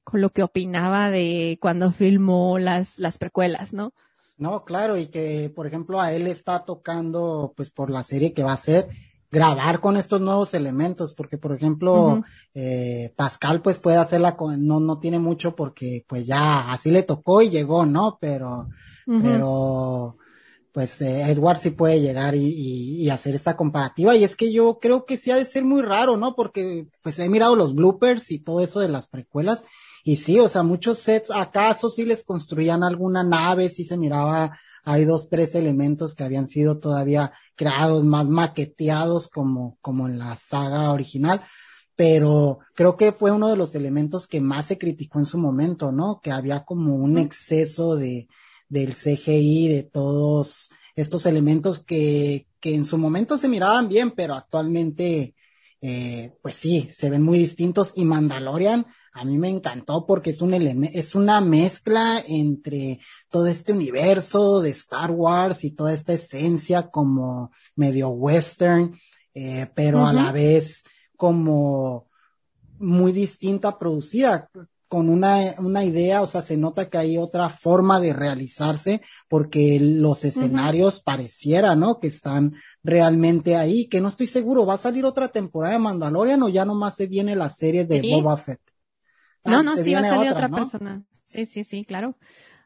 Speaker 2: con lo que opinaba de cuando filmó las, las precuelas, ¿no?
Speaker 1: No, claro, y que, por ejemplo, a él está tocando, pues, por la serie que va a ser, grabar con estos nuevos elementos, porque por ejemplo, eh, Pascal pues puede hacerla con, no, no tiene mucho porque pues ya así le tocó y llegó, ¿no? Pero, pero, pues eh, Edward sí puede llegar y, y, hacer esta comparativa. Y es que yo creo que sí ha de ser muy raro, ¿no? Porque pues he mirado los bloopers y todo eso de las precuelas. Y sí, o sea, muchos sets acaso sí les construían alguna nave, sí se miraba hay dos, tres elementos que habían sido todavía creados, más maqueteados como, como en la saga original, pero creo que fue uno de los elementos que más se criticó en su momento, ¿no? Que había como un exceso de, del CGI, de todos estos elementos que, que en su momento se miraban bien, pero actualmente, eh, pues sí, se ven muy distintos y Mandalorian a mí me encantó porque es un es una mezcla entre todo este universo de Star Wars y toda esta esencia como medio western, eh, pero a la vez como muy distinta producida con una, una idea, o sea, se nota que hay otra forma de realizarse porque los escenarios pareciera, ¿no? Que están realmente ahí, que no estoy seguro, ¿va a salir otra temporada de Mandalorian o ya nomás se viene la serie de Boba Fett?
Speaker 2: No, no, sí va a salir otra, persona. Sí, sí, sí, claro.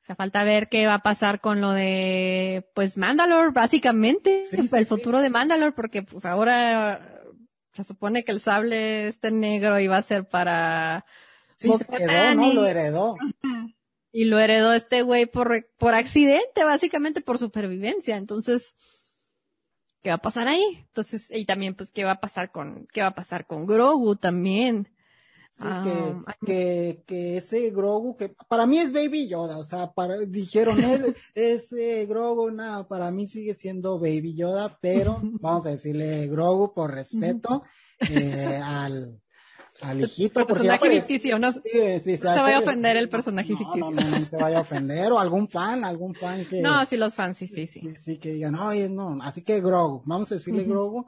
Speaker 2: O sea, falta ver qué va a pasar con lo de, pues, Mandalore, básicamente, el futuro de Mandalore, porque pues ahora se supone que el sable este negro iba a ser para...
Speaker 1: Sí, se quedó, ¿no? Lo heredó.
Speaker 2: Y lo heredó este güey por, por accidente, básicamente por supervivencia. Entonces, ¿qué va a pasar ahí? Entonces, y también, pues, ¿qué va a pasar con, qué va a pasar con Grogu también?
Speaker 1: Sí, que, ah, que, que, ese Grogu, que para mí es Baby Yoda, o sea, para, dijeron, ese Grogu, nada, para mí sigue siendo Baby Yoda, pero vamos a decirle Grogu por respeto eh, al, al hijito.
Speaker 2: El personaje ficticio, no, sí, sí, se vaya a ofender el personaje ficticio.
Speaker 1: No, no, no, se vaya a ofender, o algún fan, algún fan que...
Speaker 2: No, sí, los fans, sí, sí, sí.
Speaker 1: Sí, sí que digan, oye, no, así que Grogu, vamos a decirle Grogu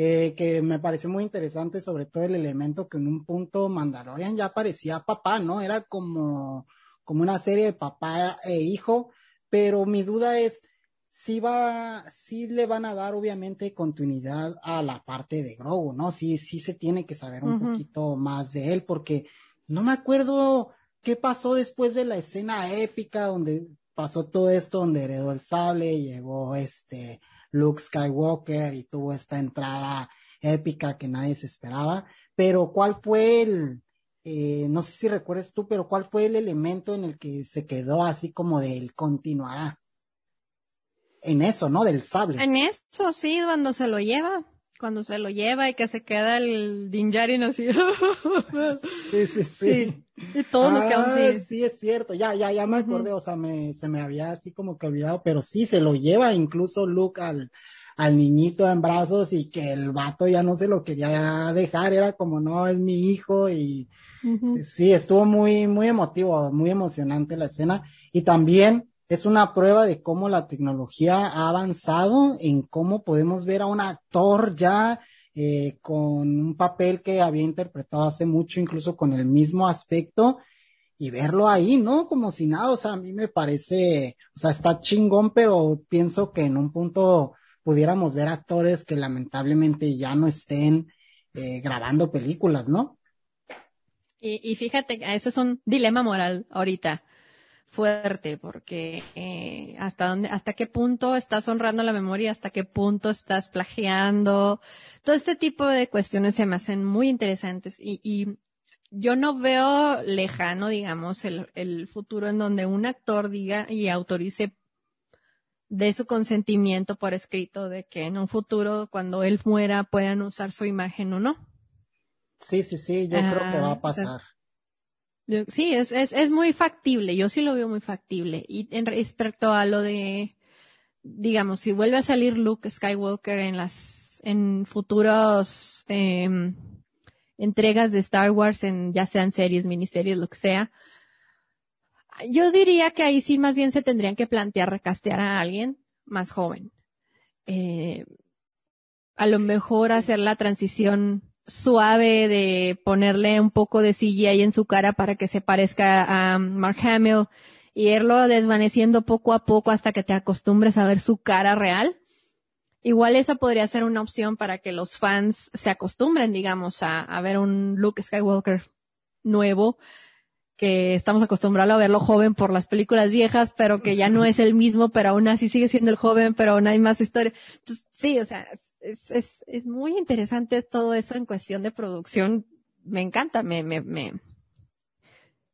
Speaker 1: eh, que me pareció muy interesante, sobre todo el elemento que en un punto Mandalorian ya parecía papá, ¿no? Era como, como una serie de papá e hijo, pero mi duda es, si va, si le van a dar obviamente continuidad a la parte de Grogu, ¿no? Sí, sí se tiene que saber un poquito más de él, porque no me acuerdo qué pasó después de la escena épica donde pasó todo esto, donde heredó el sable, llegó este, Luke Skywalker y tuvo esta entrada épica que nadie se esperaba. Pero ¿cuál fue el, eh, no sé si recuerdas tú, pero cuál fue el elemento en el que se quedó así como del continuará? En eso, ¿no? Del sable.
Speaker 2: En eso, sí, cuando se lo lleva. Cuando se lo lleva y que se queda el Dinjarin así.
Speaker 1: sí, sí, sí,
Speaker 2: Y todos nos quedamos así.
Speaker 1: Ah, Sí, es cierto, ya, ya, ya me acordé, o sea, me, se me había así como que olvidado, pero sí, se lo lleva incluso Luke al, al niñito en brazos y que el vato ya no se lo quería dejar, era como, no, es mi hijo y
Speaker 2: Ujú.
Speaker 1: sí, estuvo muy, muy emotivo, muy emocionante la escena y también es una prueba de cómo la tecnología ha avanzado en cómo podemos ver a un actor ya eh, con un papel que había interpretado hace mucho, incluso con el mismo aspecto, y verlo ahí, ¿no? Como si nada, o sea, a mí me parece, o sea, está chingón, pero pienso que en un punto pudiéramos ver actores que lamentablemente ya no estén eh, grabando películas, ¿no?
Speaker 2: Y, y fíjate, ese es un dilema moral ahorita fuerte, porque eh, hasta dónde, hasta qué punto estás honrando la memoria, hasta qué punto estás plagiando, todo este tipo de cuestiones se me hacen muy interesantes y, y yo no veo lejano, digamos, el, el futuro en donde un actor diga y autorice de su consentimiento por escrito de que en un futuro, cuando él muera, puedan usar su imagen o no.
Speaker 1: Sí, sí, sí, yo creo que va
Speaker 2: Ah,
Speaker 1: a pasar.
Speaker 2: Yo- Sí, es, es, es muy factible, yo sí lo veo muy factible. Y en respecto a lo de, digamos, si vuelve a salir Luke Skywalker en las, en futuros em, entregas de Star Wars, en ya sean series, miniseries, lo que sea, yo diría que ahí sí más bien se tendrían que plantear recastear a alguien más joven. Eh, a lo mejor hacer la transición suave de ponerle un poco de CGI en su cara para que se parezca a Mark Hamill y irlo desvaneciendo poco a poco hasta que te acostumbres a ver su cara real. Igual esa podría ser una opción para que los fans se acostumbren, digamos, a, a ver un Luke Skywalker nuevo, que estamos acostumbrados a verlo joven por las películas viejas, pero que ya no es el mismo, pero aún así sigue siendo el joven, pero aún hay más historia. Entonces, sí, o sea, es, es, es, muy interesante todo eso en cuestión de producción. Me encanta, me, me, me,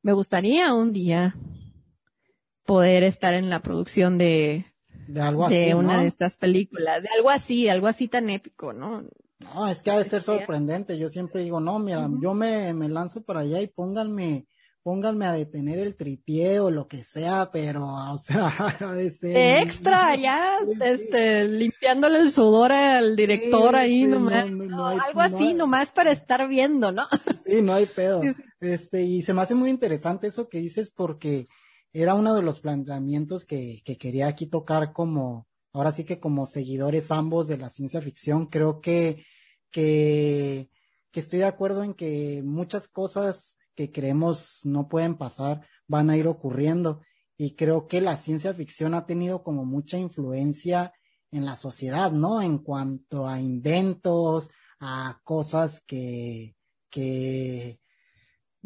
Speaker 2: me gustaría un día poder estar en la producción de,
Speaker 1: De algo
Speaker 2: de
Speaker 1: así,
Speaker 2: una
Speaker 1: ¿no?
Speaker 2: de estas películas, de algo así, algo así tan épico, ¿no?
Speaker 1: No, es que ha de ser sorprendente. Yo siempre digo, no, mira, yo me, me lanzo para allá y pónganme, pónganme a detener el tripié o lo que sea, pero, o sea, de
Speaker 2: extra, ya, este, limpiándole el sudor al director
Speaker 1: Sí,
Speaker 2: ahí
Speaker 1: sí,
Speaker 2: nomás.
Speaker 1: no, no, no
Speaker 2: No,
Speaker 1: hay-
Speaker 2: algo así nomás para estar viendo, ¿no?
Speaker 1: Sí, no hay pedo.
Speaker 2: Sí.
Speaker 1: Este, y se me hace muy interesante eso que dices porque era uno de los planteamientos que, que quería aquí tocar como, ahora sí que como seguidores ambos de la ciencia ficción, creo que, que, que estoy de acuerdo en que muchas cosas que creemos no pueden pasar van a ir ocurriendo. Y creo que la ciencia ficción ha tenido como mucha influencia en la sociedad, ¿no? En cuanto a inventos, a cosas que, que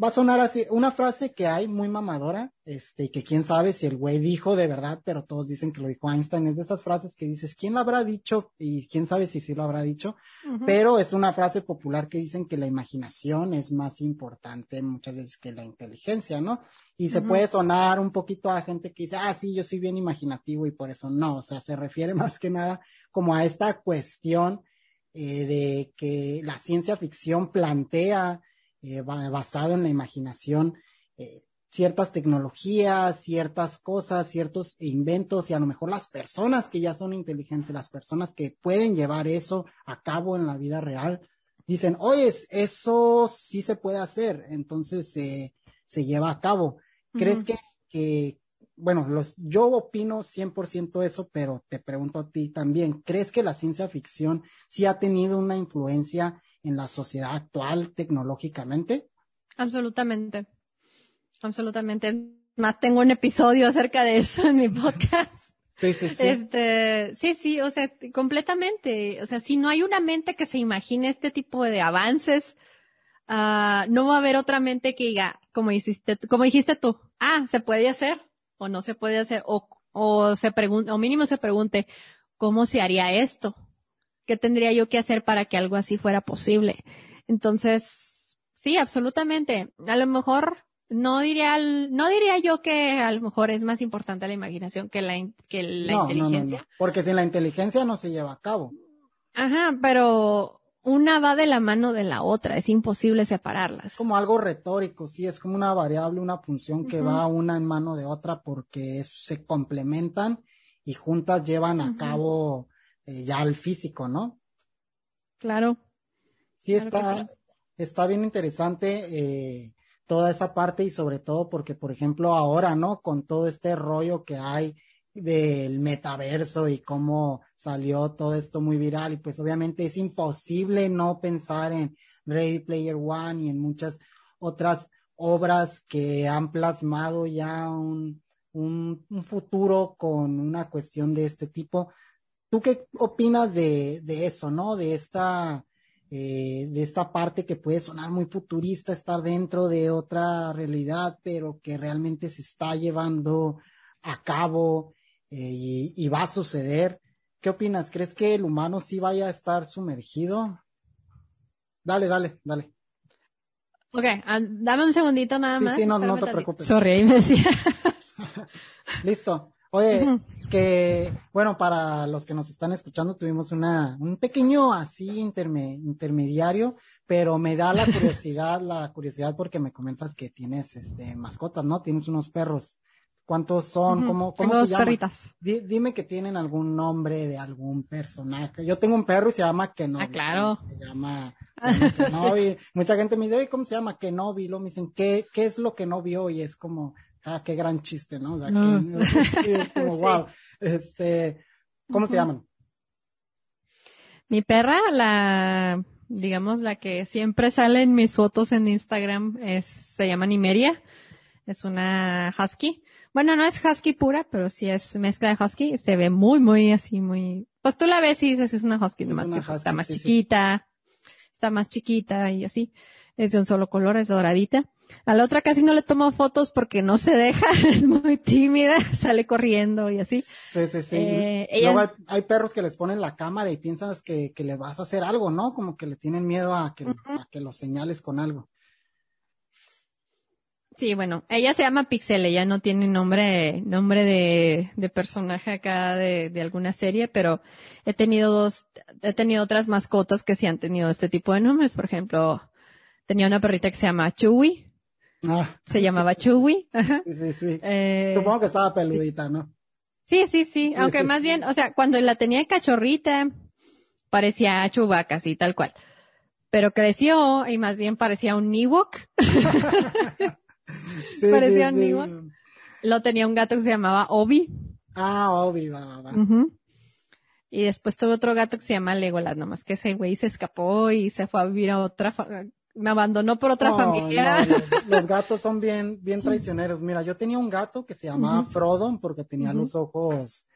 Speaker 1: va a sonar así, una frase que hay muy mamadora, este, que quién sabe si el güey dijo de verdad, pero todos dicen que lo dijo Einstein, es de esas frases que dices, ¿quién lo habrá dicho? Y quién sabe si sí lo habrá dicho, pero es una frase popular que dicen que la imaginación es más importante muchas veces que la inteligencia, ¿no? Y se puede sonar un poquito a gente que dice, ah, sí, yo soy bien imaginativo y por eso no, o sea, se refiere más que nada como a esta cuestión eh, de que la ciencia ficción plantea, eh, ba- basado en la imaginación, eh, ciertas tecnologías, ciertas cosas, ciertos inventos y a lo mejor las personas que ya son inteligentes, las personas que pueden llevar eso a cabo en la vida real, dicen, oye, es- eso sí se puede hacer, entonces eh, se lleva a cabo. ¿Crees que, que, bueno, los, yo opino 100% eso, pero te pregunto a ti también, ¿crees que la ciencia ficción sí ha tenido una influencia en la sociedad actual tecnológicamente?
Speaker 2: Absolutamente. Absolutamente. Es Más tengo un episodio acerca de eso en mi podcast.
Speaker 1: Sí, sí, sí.
Speaker 2: Este, sí, sí, o sea, completamente. O sea, si no hay una mente que se imagine este tipo de avances, ah, no va a haber otra mente que diga, como hiciste, como dijiste tú, ah, se puede hacer o no se puede hacer, o, o se pregunta, o mínimo se pregunte, ¿cómo se haría esto? ¿Qué tendría yo que hacer para que algo así fuera posible? Entonces, sí, absolutamente. A lo mejor no diría, no diría yo que a lo mejor es más importante la imaginación que la, que la
Speaker 1: no, no, no,
Speaker 2: inteligencia.
Speaker 1: no, porque sin la inteligencia no se lleva a cabo.
Speaker 2: Ajá, pero una va de la mano de la otra, es imposible separarlas.
Speaker 1: Como algo retórico, sí, es como una variable, una función que va una en mano de otra porque se complementan y juntas llevan a cabo eh, ya el físico, ¿no?
Speaker 2: Claro.
Speaker 1: Sí, está, está bien interesante eh, toda esa parte y sobre todo porque, por ejemplo, ahora, ¿no? Con todo este rollo que hay del metaverso y cómo salió todo esto muy viral y pues obviamente es imposible no pensar en Ready Player One y en muchas otras obras que han plasmado ya un, un, futuro con una cuestión de este tipo. ¿Tú qué opinas de, de eso, no? De esta, eh, de esta parte que puede sonar muy futurista, estar dentro de otra realidad, pero que realmente se está llevando a cabo eh, y, va a suceder. ¿Qué opinas? ¿Crees que el humano sí vaya a estar sumergido? Dale, dale, dale.
Speaker 2: Ok, ah, dame un segundito nada más.
Speaker 1: Sí, no, no te preocupes.
Speaker 2: Sorry, ahí me decía.
Speaker 1: Listo. Oye, que, bueno, para los que nos están escuchando, tuvimos una, un pequeño así intermediario, pero me da la curiosidad, la curiosidad porque me comentas que tienes, este, mascotas, ¿no? Tienes unos perros. ¿Cuántos son? ¿Cómo, cómo se llaman?
Speaker 2: perritas.
Speaker 1: dime que tienen algún nombre de algún personaje. Yo tengo un perro y se llama Kenobi.
Speaker 2: Ah, claro.
Speaker 1: Se llama, Kenobi. Mucha gente me dice, oye, ¿cómo se llama Kenobi? Lo me dicen, ¿qué, ¿qué es lo que no vio? Y es como, ah, qué gran chiste, ¿no? O sea, es como, wow. Este, ¿cómo se llaman?
Speaker 2: Mi perra, la, digamos, la que siempre sale en mis fotos en Instagram, es, se llama Nimeria. Es una husky. Bueno, no es husky pura, pero sí es mezcla de husky. Se ve muy, muy así, muy... Pues tú la ves y dices, es una husky, nomás que pues, está más chiquita, está más chiquita y así. Es de un solo color, es doradita. A la otra casi no le tomo fotos porque no se deja, es muy tímida, sale corriendo y así.
Speaker 1: Sí, sí, sí. Eh, Luego hay, perros que les ponen la cámara y piensas que, que le vas a hacer algo, ¿no? Como que le tienen miedo a que, a que los señales con algo.
Speaker 2: Sí, bueno, ella se llama Pixel, ella no tiene nombre, nombre de, de personaje acá de, de, alguna serie, pero he tenido dos, he tenido otras mascotas que sí han tenido este tipo de nombres. Por ejemplo, tenía una perrita que se llama Chewy. Ah, se llamaba Chewy.
Speaker 1: Sí, sí, eh, Supongo que estaba peludita, ¿no?
Speaker 2: Sí, sí, sí, aunque más bien, o sea, cuando la tenía cachorrita, parecía Chewbacca, así, tal cual. Pero creció y más bien parecía un Ewok. Parecía un Lo tenía un gato que se llamaba Obi.
Speaker 1: Ah, Obi, va, va.
Speaker 2: Y después tuve otro gato que se llama Legolas, nomás que ese güey se escapó y se fue a vivir a otra, me abandonó por otra familia.
Speaker 1: los, gatos son bien, bien traicioneros. Mira, yo tenía un gato que se llamaba Frodo porque tenía los ojos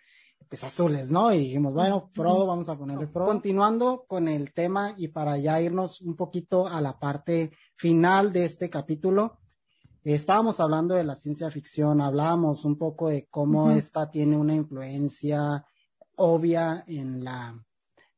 Speaker 1: pues azules, ¿no? Y dijimos, bueno, Frodo, vamos a ponerle Frodo. Continuando con el tema y para ya irnos un poquito a la parte final de este capítulo, estábamos hablando de la ciencia ficción, hablábamos un poco de cómo esta tiene una influencia obvia en la,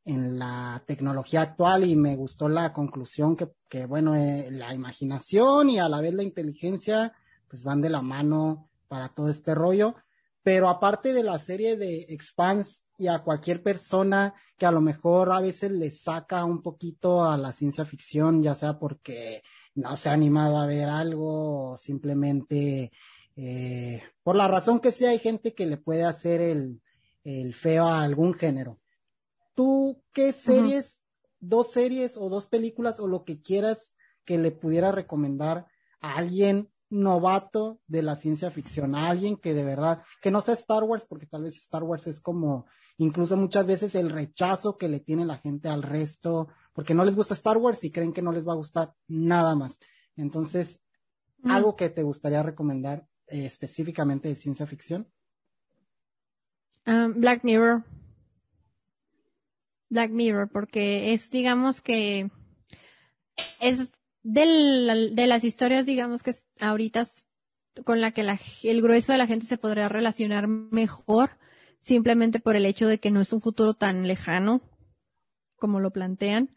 Speaker 1: en la tecnología actual y me gustó la conclusión que, que bueno, eh, la imaginación y a la vez la inteligencia pues van de la mano para todo este rollo. Pero aparte de la serie de Expanse y a cualquier persona que a lo mejor a veces le saca un poquito a la ciencia ficción, ya sea porque no se ha animado a ver algo o simplemente eh, por la razón que sea hay gente que le puede hacer el, el feo a algún género. ¿Tú qué series, dos series o dos películas o lo que quieras que le pudiera recomendar a alguien novato de la ciencia ficción, a alguien que de verdad, que no sea Star Wars, porque tal vez Star Wars es como incluso muchas veces el rechazo que le tiene la gente al resto porque no les gusta Star Wars y creen que no les va a gustar nada más. Entonces, mm. algo que te gustaría recomendar eh, específicamente de ciencia ficción.
Speaker 2: Um, Black Mirror. Black Mirror, porque es, digamos que, es del, de las historias, digamos que ahorita con la que la, el grueso de la gente se podría relacionar mejor, simplemente por el hecho de que no es un futuro tan lejano como lo plantean.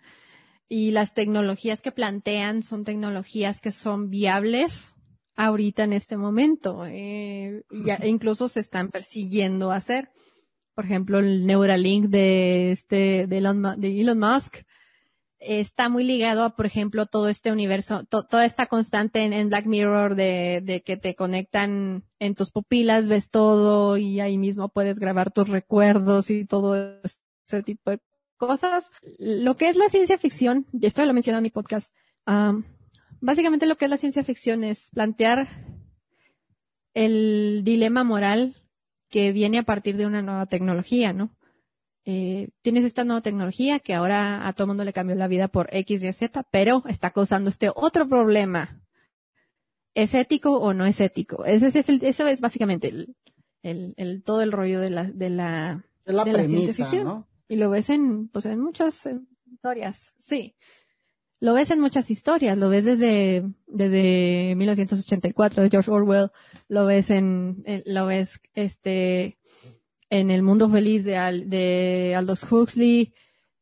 Speaker 2: Y las tecnologías que plantean son tecnologías que son viables ahorita en este momento. Eh, ya, incluso se están persiguiendo hacer. Por ejemplo, el Neuralink de este, de Elon, de Elon Musk, está muy ligado a, por ejemplo, todo este universo, toda esta constante en, Black Mirror de, de, que te conectan en tus pupilas, ves todo y ahí mismo puedes grabar tus recuerdos y todo ese tipo de cosas. Lo que es la ciencia ficción, y esto lo mencionado en mi podcast, básicamente lo que es la ciencia ficción es plantear el dilema moral que viene a partir de una nueva tecnología, ¿no? Eh, tienes esta nueva tecnología que ahora a todo mundo le cambió la vida por X y Z, pero está causando este otro problema. ¿Es ético o no es ético? Ese, es, el, eso es básicamente el, el, el, todo el rollo de la, de la,
Speaker 1: de la, ciencia ficción. ¿no?
Speaker 2: Y lo ves en, pues en muchas historias, sí. Lo ves en muchas historias, lo ves desde, desde 1984 de George Orwell, lo ves en, lo ves, este, en El Mundo Feliz de, de Aldous Huxley,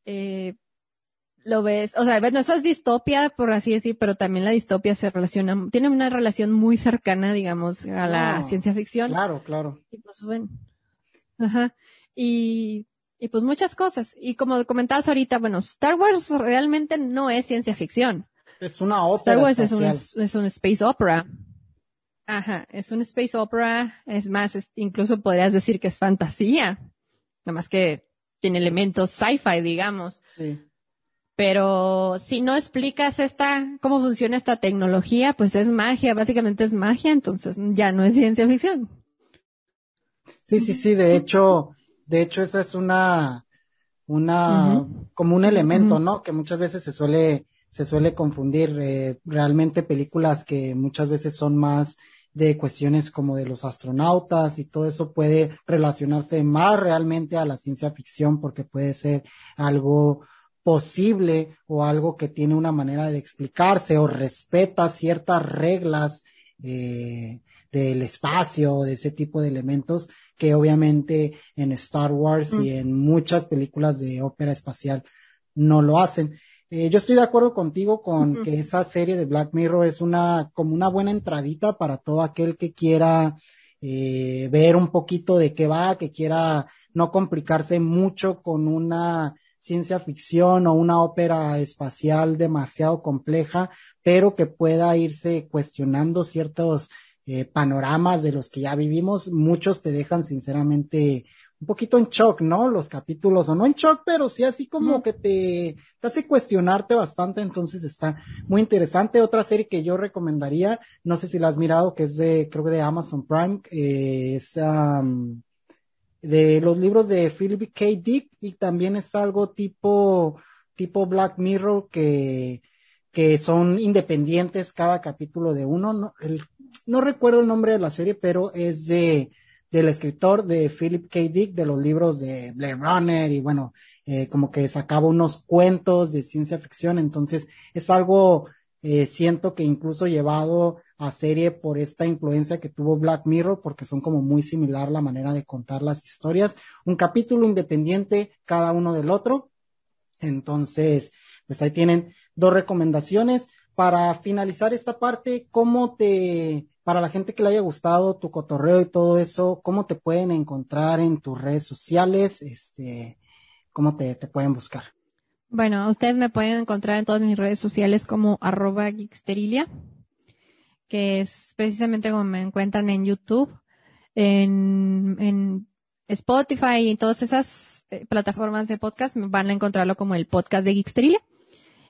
Speaker 2: eh, lo ves, o sea, bueno, eso es distopia, por así decir, pero también la distopia se relaciona, tiene una relación muy cercana, digamos, a la ciencia ficción.
Speaker 1: Claro, claro.
Speaker 2: Y pues bueno, ajá, y, y pues muchas cosas. Y como comentabas ahorita, bueno, Star Wars realmente no es ciencia ficción.
Speaker 1: Es una ópera
Speaker 2: Star Wars es un, es un space opera. Ajá, es un space opera, es más, incluso podrías decir que es fantasía, nada más que tiene elementos sci-fi, digamos. Sí. Pero si no explicas esta, cómo funciona esta tecnología, pues es magia, básicamente es magia, entonces ya no es ciencia ficción.
Speaker 1: Sí, sí, sí, de hecho, de hecho esa es una, una, como un elemento, ¿no? Que muchas veces se suele, se suele confundir, eh, realmente películas que muchas veces son más de cuestiones como de los astronautas y todo eso puede relacionarse más realmente a la ciencia ficción porque puede ser algo posible o algo que tiene una manera de explicarse o respeta ciertas reglas eh, del espacio, de ese tipo de elementos que obviamente en Star Wars y en muchas películas de ópera espacial no lo hacen. Eh, yo estoy de acuerdo contigo con que esa serie de Black Mirror es una como una buena entradita para todo aquel que quiera eh, ver un poquito de qué va, que quiera no complicarse mucho con una ciencia ficción o una ópera espacial demasiado compleja, pero que pueda irse cuestionando ciertos eh, panoramas de los que ya vivimos. Muchos te dejan sinceramente un poquito en shock, ¿no? Los capítulos, o no en shock, pero sí así como que te, te, hace cuestionarte bastante, entonces está muy interesante. Otra serie que yo recomendaría, no sé si la has mirado, que es de, creo que de Amazon Prime, eh, es de los libros de Philip K. Dick, y también es algo tipo, tipo Black Mirror que, que son independientes cada capítulo de uno, no, el, no recuerdo el nombre de la serie, pero es de, del escritor de Philip K. Dick, de los libros de Blade Runner y bueno, eh, como que sacaba unos cuentos de ciencia ficción, entonces es algo, eh, siento que incluso llevado a serie por esta influencia que tuvo Black Mirror, porque son como muy similar la manera de contar las historias, un capítulo independiente cada uno del otro, entonces, pues ahí tienen dos recomendaciones. Para finalizar esta parte, ¿cómo te, para la gente que le haya gustado tu cotorreo y todo eso, ¿cómo te pueden encontrar en tus redes sociales? Este, ¿cómo te, pueden buscar?
Speaker 2: Bueno, ustedes me pueden encontrar en todas mis redes sociales como arroba geeksterilia, que es precisamente como me encuentran en YouTube, en, Spotify y todas esas eh, plataformas de podcast, van a encontrarlo como el podcast de Geeksterilia.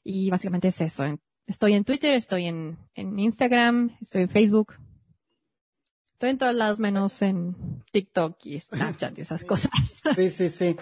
Speaker 2: Y básicamente es eso. Estoy en Twitter, estoy en, en Instagram, estoy en Facebook, Estoy en todos lados menos en TikTok y Snapchat y esas cosas.
Speaker 1: Sí, sí, sí.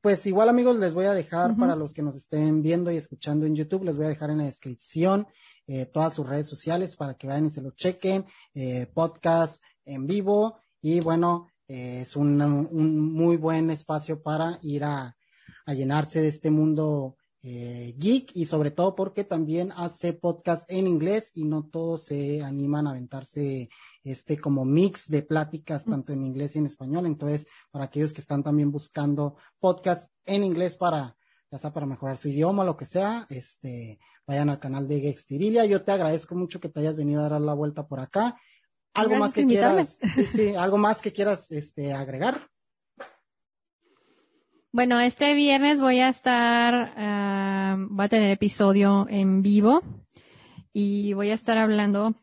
Speaker 1: Pues igual amigos, les voy a dejar para los que nos estén viendo y escuchando en YouTube, les voy a dejar en la descripción eh, todas sus redes sociales para que vayan y se lo chequen, eh, podcast en vivo y bueno, eh, es un, un, muy buen espacio para ir a, a llenarse de este mundo eh, geek y sobre todo porque también hace podcast en inglés y no todos se animan a aventarse este como mix de pláticas tanto en inglés y en español. Entonces, para aquellos que están también buscando podcast en inglés para, ya sea para mejorar su idioma, lo que sea, este, vayan al canal de Gextirilia. Yo te agradezco mucho que te hayas venido a dar la vuelta por acá. Algo más que quieras, sí, sí, algo más que quieras, este, agregar.
Speaker 2: Bueno, este viernes voy a estar, voy a tener episodio en vivo y voy a estar hablando,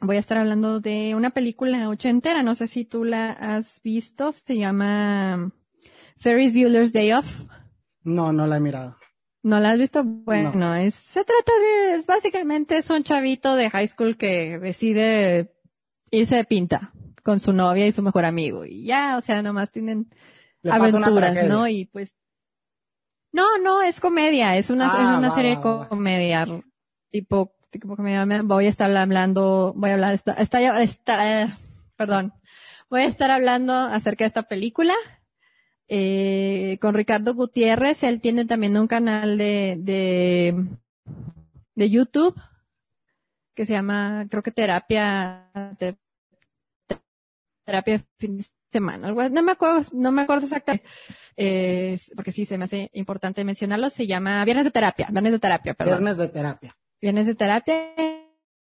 Speaker 2: voy a estar hablando de una película ochentera, no sé si tú la has visto, se llama Ferris Bueller's Day Off.
Speaker 1: No, no la he mirado.
Speaker 2: ¿No la has visto? Bueno, es, se trata de, es básicamente es un chavito de high school que decide irse de pinta con su novia y su mejor amigo y ya, o sea, nomás tienen aventuras, ¿no? Y pues, no, no, es comedia, es una, es ah, una serie de comedia, tipo, como que me, voy a estar hablando, voy a hablar, está, está, está, perdón, voy a estar hablando acerca de esta película, eh, con Ricardo Gutiérrez, él tiene también un canal de, de, de YouTube, que se llama, creo que terapia, terapia de semana. No me acuerdo, no me acuerdo exactamente, eh, porque sí se me hace importante mencionarlo. Se llama Viernes de Terapia, Viernes de Terapia, perdón.
Speaker 1: Viernes de Terapia.
Speaker 2: Viernes de Terapia.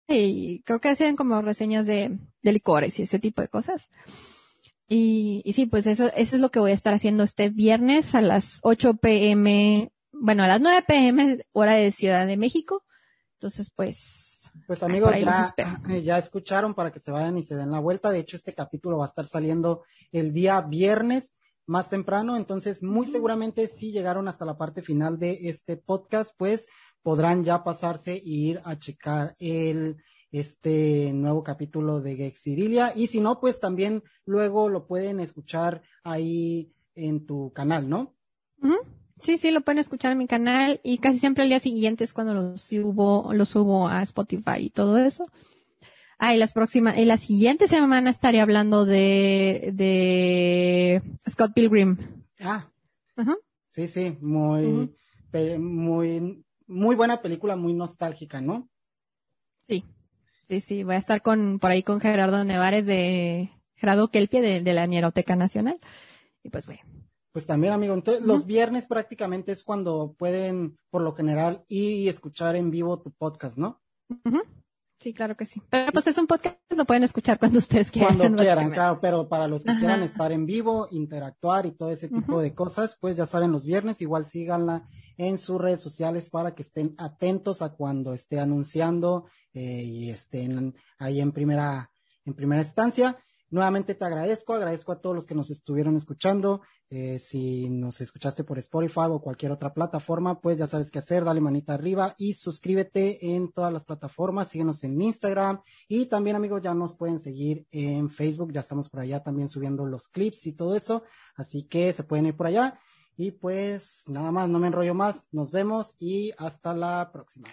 Speaker 2: Y creo que hacen como reseñas de, de licores y ese tipo de cosas. Y, y sí, pues eso, eso es lo que voy a estar haciendo este viernes a las 8 pm, bueno, a las 9 pm, hora de Ciudad de México. Entonces, pues,
Speaker 1: pues amigos, ya, ya escucharon para que se vayan y se den la vuelta. De hecho, este capítulo va a estar saliendo el día viernes más temprano, entonces muy seguramente si llegaron hasta la parte final de este podcast, pues podrán ya pasarse e ir a checar el este nuevo capítulo de Gexirilia. Y si no, pues también luego lo pueden escuchar ahí en tu canal, ¿no?
Speaker 2: Sí, sí, lo pueden escuchar en mi canal y casi siempre el día siguiente es cuando lo subo, lo subo a Spotify y todo eso. Ah, y las próximas, y la siguiente semana estaré hablando de, de Scott Pilgrim.
Speaker 1: Ah. Sí, sí, muy, muy, muy buena película, muy nostálgica, ¿no?
Speaker 2: Sí, sí, sí, voy a estar con, por ahí con Gerardo Nevares de, Gerardo Kelpie de, de la Nieroteca Nacional. Y pues bueno,
Speaker 1: pues también, amigo. Entonces, los viernes prácticamente es cuando pueden, por lo general, ir y escuchar en vivo tu podcast, ¿no?
Speaker 2: Sí, claro que sí. Pero pues es un podcast, lo pueden escuchar cuando ustedes quieran.
Speaker 1: Cuando quieran, claro, pero para los que quieran estar en vivo, interactuar y todo ese tipo de cosas, pues ya saben, los viernes igual síganla en sus redes sociales para que estén atentos a cuando esté anunciando eh, y estén ahí en primera, en primera instancia. Nuevamente te agradezco, agradezco a todos los que nos estuvieron escuchando. Eh, si nos escuchaste por Spotify o cualquier otra plataforma, pues ya sabes qué hacer, dale manita arriba y suscríbete en todas las plataformas, síguenos en Instagram y también amigos ya nos pueden seguir en Facebook, ya estamos por allá también subiendo los clips y todo eso, así que se pueden ir por allá. Y pues nada más, no me enrollo más, nos vemos y hasta la próxima.